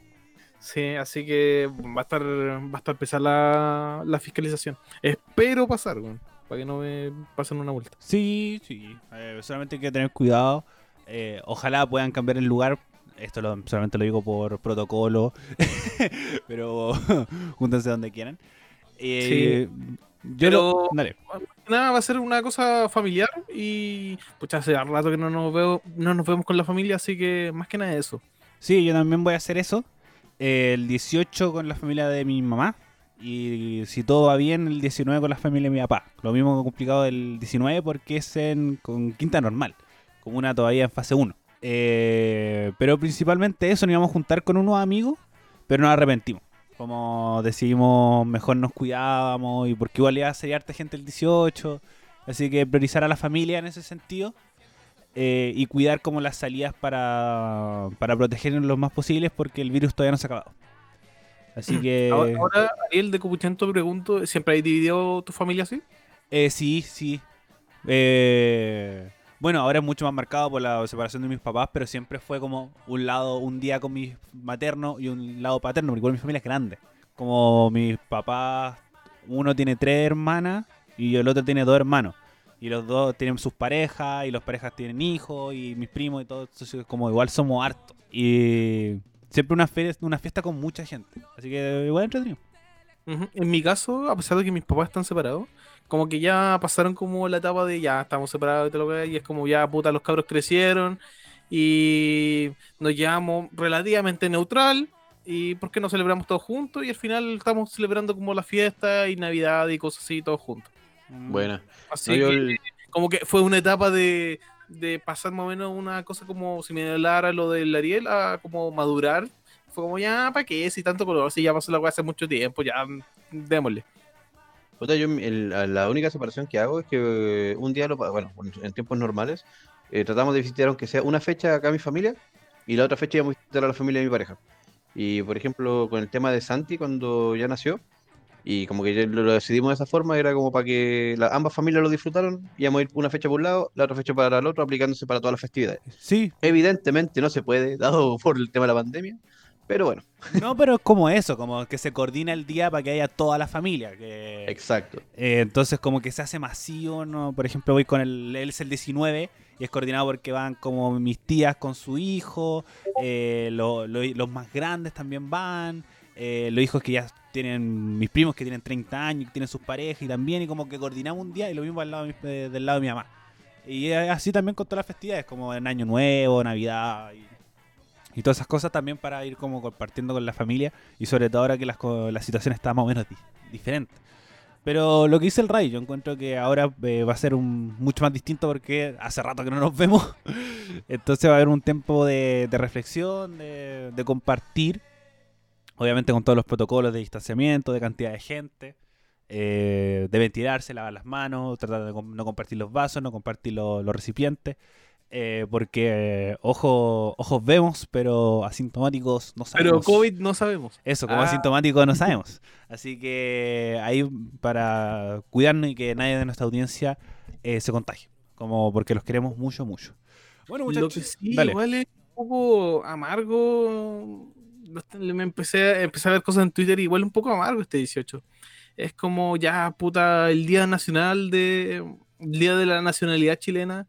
Sí, así que va a estar, va a estar pesada la, la fiscalización. Espero pasar, weón, para que no me pasen una multa. Sí, sí. Eh, solamente hay que tener cuidado. Eh, ojalá puedan cambiar el lugar. Esto lo- solamente lo digo por protocolo. Pero júntense donde quieran. Eh, Yo lo- Pero- Dale. Nada, va a ser una cosa familiar y pucha, hace rato que no nos veo, no nos vemos con la familia, así que más que nada eso. Sí, yo también voy a hacer eso. El 18 con la familia de mi mamá. Y si todo va bien, el 19 con la familia de mi papá. Lo mismo complicado el 19 porque es en, con quinta normal. Como una todavía en fase 1. Eh, pero principalmente eso, nos íbamos a juntar con unos amigos, pero nos arrepentimos. Como decidimos, mejor nos cuidábamos y porque igual iba a ser harta gente el 18. Así que priorizar a la familia en ese sentido. eh, y cuidar como las salidas para, para protegernos lo más posibles porque el virus todavía no se ha acabado. Así que... Ahora, ahora, Ariel de Copuchento, pregunto, ¿siempre hay dividido tu familia así? Eh, sí, sí. Eh, bueno, ahora es mucho más marcado por la separación de mis papás, pero siempre fue como un lado, un día con mi materno y un lado paterno, porque igual mi familia es grande. Como mis papás, uno tiene tres hermanas y el otro tiene dos hermanos. Y los dos tienen sus parejas y las parejas tienen hijos y mis primos y todo. Entonces, como igual somos hartos. Y siempre una, fe- una fiesta con mucha gente. Así que igual entretenido. Ujú. En mi caso, a pesar de que mis papás están separados, como que ya pasaron como la etapa de ya estamos separados y todo lo que hay, y es como ya puta, los cabros crecieron y nos llevamos relativamente neutral. ¿Y por qué no celebramos todos juntos? Y al final estamos celebrando como la fiesta y Navidad y cosas así todos juntos. Buena. Así No, yo que como que fue una etapa de, de pasar más o menos una cosa como si me hablara lo del Ariel a como madurar. Fue como ya, ¿para qué? Si tanto color, si ya pasó la weá hace mucho tiempo, ya mm, démosle. Puta, yo el- la única separación que hago es que eh, un día, lo, bueno, en tiempos normales, eh, tratamos de visitar aunque sea una fecha acá a mi familia y la otra fecha íbamos a visitar a la familia de mi pareja. Y por ejemplo, con el tema de Santi, cuando ya nació, y como que lo decidimos de esa forma, era como para que la- ambas familias lo disfrutaron, íbamos a ir una fecha por un lado, la otra fecha para el otro, aplicándose para todas las festividades. Sí, Evidentemente no se puede, dado por el tema de la pandemia, pero bueno, No, pero es como eso, como que se coordina el día para que haya toda la familia. Que, exacto. eh, entonces como que se hace masivo, ¿no? Por ejemplo, voy con el, él es el 19 y es coordinado porque van como mis tías con su hijo, eh, lo- lo- los más grandes también van, eh, los hijos que ya tienen, mis primos que tienen 30 años, que tienen sus parejas y también, y como que coordinamos un día y lo mismo al lado de del lado de mi mamá. Y es así también con todas las festividades, como en Año Nuevo, Navidad y, y todas esas cosas también para ir como compartiendo con la familia y sobre todo ahora que las, la situación está más o menos di- diferente. Pero lo que dice el Ray, yo encuentro que ahora eh, va a ser un, mucho más distinto porque hace rato que no nos vemos. Entonces va a haber un tiempo de, reflexión, de, de compartir, obviamente con todos los protocolos de distanciamiento, de cantidad de gente, eh, de ventilarse, lavar las manos, tratar de no compartir los vasos, no compartir lo- los recipientes. Eh, porque ojo, ojos vemos, pero asintomáticos no Pero sabemos. COVID no sabemos. Eso, como Ah. asintomático no sabemos. Así que ahí para cuidarnos y que nadie de nuestra audiencia eh, se contagie. Como porque los queremos mucho, mucho. Bueno, Lo que muchachos. sí, dale. igual es un poco amargo. Me empecé a, empecé a ver cosas en Twitter igual un poco amargo este 18. Es como ya, puta, el Día Nacional de. El Día de la Nacionalidad Chilena,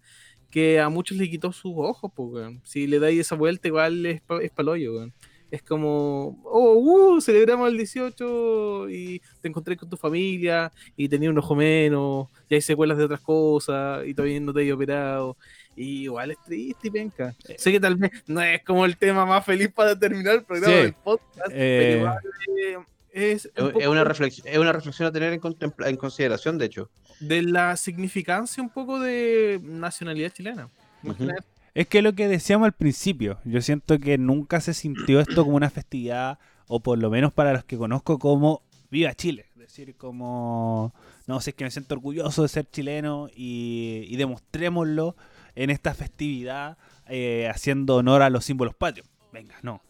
que a muchos le quitó sus ojos, pues, weón. Si le dais esa vuelta, igual es, pa- es paloyo, weón. Es como, oh, uh, celebramos el 18 y te encontré con tu familia y tenía un ojo menos, y hay secuelas de otras cosas y todavía no te hay operado. Y igual es triste y penca. Sé que tal vez no es como el tema más feliz para terminar el programa Sí. del podcast, Eh, pero igual eh, es, un Es, una reflexión, es una reflexión a tener en, contempla- en consideración, de hecho. de la significancia un poco de nacionalidad chilena. Ujú. nada, Es que lo que decíamos al principio, yo siento que nunca se sintió esto como una festividad, o por lo menos para los que conozco, como Viva Chile. Es decir, como, no sé, es que me siento orgulloso de ser chileno y, y demostrémoslo en esta festividad eh, haciendo honor a los símbolos patrios. Venga, no.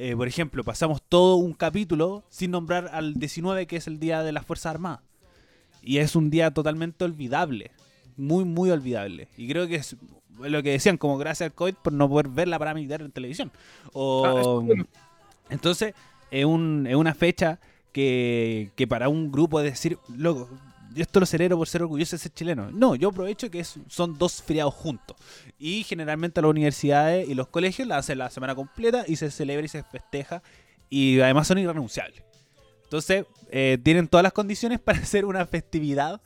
Eh, por ejemplo, pasamos todo un capítulo sin nombrar al 19, que es el Día de las Fuerzas Armadas. Y es un día totalmente olvidable. Muy, muy olvidable. Y creo que es lo que decían, como gracias al COVID por no poder ver la paramilitar en televisión. O, Ah, bueno. entonces, es, un- es una fecha que, que para un grupo es decir, loco, esto lo celebro por ser orgulloso de ser chileno. No, yo aprovecho que es- son dos feriados juntos. Y generalmente las universidades y los colegios la hacen la semana completa y se celebra y se festeja. Y además son irrenunciables. Entonces, eh, tienen todas las condiciones para hacer una festividad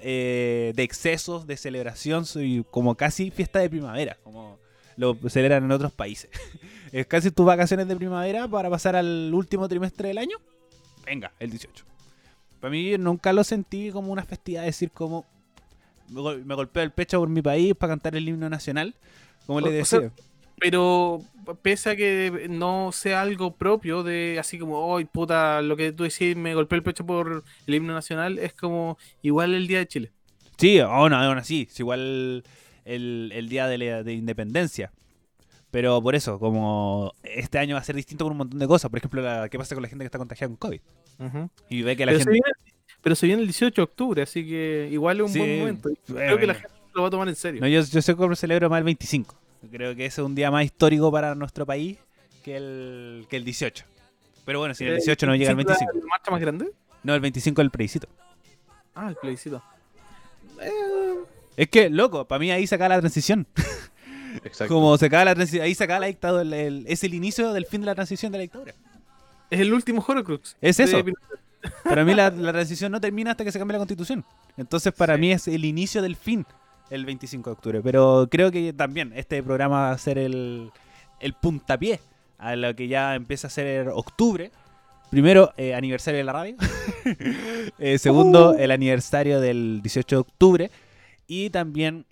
eh, de excesos, de celebración, soy como casi fiesta de primavera. Como lo celebran en otros países. es casi tus vacaciones de primavera para pasar al último trimestre del año. Venga, el 18. Para mí nunca lo sentí como una festividad, decir como me, gol- me golpeo el pecho por mi país para cantar el himno nacional. Como O- le o sea, decía. Pero pese a que no sea algo propio de así como, hoy puta, lo que tú decís, me golpeé el pecho por el himno nacional, es como igual el Día de Chile. Sí, aún, aún así, es igual el, el día de, la- de independencia. Pero por eso, como este año va a ser distinto con un montón de cosas. Por ejemplo, la, qué pasa con la gente que está contagiada con COVID. Y ve que la Pero, se gente... viene, pero se viene el 18 de octubre, así que igual es un Sí, buen momento. eh, Creo que la gente lo va a tomar en serio. No, yo, yo sé cómo celebro más el 25. Creo que ese es un día más histórico para nuestro país que el, que el 18. Pero bueno, si el Eh, 18 no llega el 25. ¿La marcha más grande? No, el 25 es el plebiscito. Ah, el plebiscito. Eh, Es que, loco, para mí ahí se acaba la transición. Exacto. Como se acaba la transición, ahí se acaba la dictadura. el- el- es el inicio del fin de la transición de la dictadura. Es el último Horcrux. Es eso. Para mí la, la transición no termina hasta que se cambie la constitución. Entonces para Sí. mí es el inicio del fin, el 25 de octubre. Pero creo que también este programa va a ser el, el puntapié a lo que ya empieza a ser octubre. Primero, eh, aniversario de la radio. Eh, segundo, el aniversario del 18 de octubre. Y también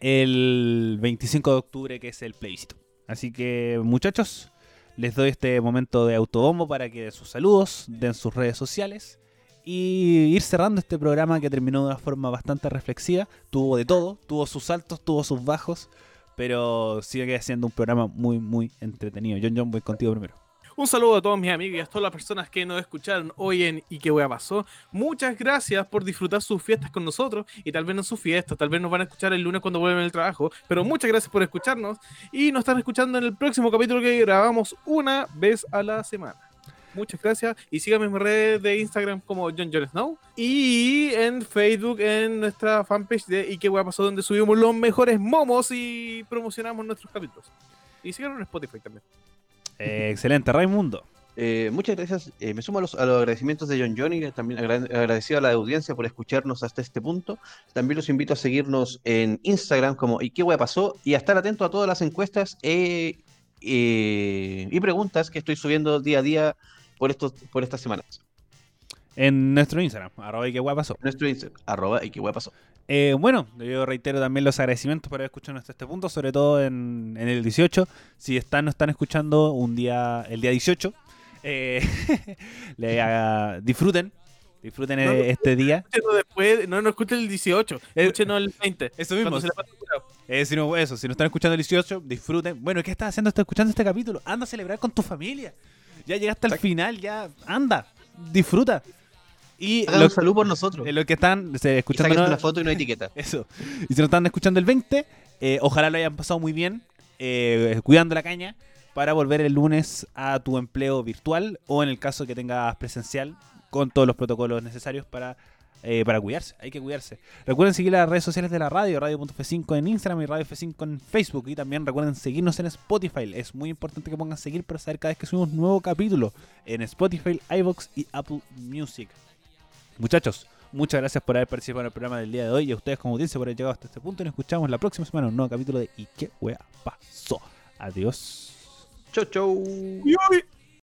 el 25 de octubre, que es el plebiscito. Así que, muchachos, les doy este momento de autobombo para que den sus saludos, den sus redes sociales y ir cerrando este programa que terminó de una forma bastante reflexiva. Tuvo de todo, tuvo sus altos, tuvo sus bajos, pero sigue siendo un programa muy, muy entretenido. John John, voy contigo primero. Un saludo a todos mis amigos y a todas las personas que nos escucharon hoy en ¿Y qué? Muchas gracias por disfrutar sus fiestas con nosotros y tal vez no sus fiestas, tal vez nos van a escuchar el lunes cuando vuelven al trabajo, pero muchas gracias por escucharnos y nos están escuchando en el próximo capítulo que grabamos una vez a la semana. Muchas gracias y síganme en mis redes de Instagram como John John Snow y en Facebook en nuestra fanpage de ¿Y qué wea pasó? donde subimos los mejores momos y promocionamos nuestros capítulos. Y síganos en Spotify también. Eh, excelente, Raimundo. Eh, muchas gracias. Eh, me sumo a los, a los agradecimientos de John Johnny, también agra- agradecido a la audiencia por escucharnos hasta este punto. También los invito a seguirnos en Instagram como ¿Y qué wea pasó? Y a estar atento a todas las encuestas y preguntas que estoy subiendo día a día por, estos, por estas semanas. En nuestro Instagram, arroba y qué guay pasó. Nuestro Instagram, arroba ¿Y qué wea pasó? Eh, bueno, yo reitero también los agradecimientos por haber escuchado hasta este punto, sobre todo en, en el 18. Si están, no están escuchando un día, el día 18, eh, le haga- disfruten, disfruten No, eh, este día. Después, no, no escuchen el 18, Eh, escúchenos el 20. Eso mismo. Eh, si no, eso, si no están escuchando el 18, disfruten. Bueno, ¿qué estás haciendo? Estás escuchando este capítulo. Anda a celebrar con tu familia. Ya llegaste al final, ya anda, disfruta. Y Hagan lo, un saludo por nosotros. eh, lo que están eh, escuchando una foto y una etiqueta. Eso. Y si nos están escuchando el 20, eh, ojalá lo hayan pasado muy bien, eh, cuidando la caña, para volver el lunes a tu empleo virtual o en el caso que tengas presencial, con todos los protocolos necesarios para, eh, para cuidarse. Hay que cuidarse. Recuerden seguir las redes sociales de la radio, radio.f5 en Instagram y radio F5 en Facebook. Y también recuerden seguirnos en Spotify. Es muy importante que pongan seguir para saber cada vez que subimos un nuevo capítulo en Spotify, iVoox y Apple Music. Muchachos, muchas gracias por haber participado en el programa del día de hoy y a ustedes como audiencia por haber llegado hasta este punto. Y nos escuchamos la próxima semana en un nuevo capítulo de ¿Y qué wea pasó? Adiós. Chau, chau. Y hoy-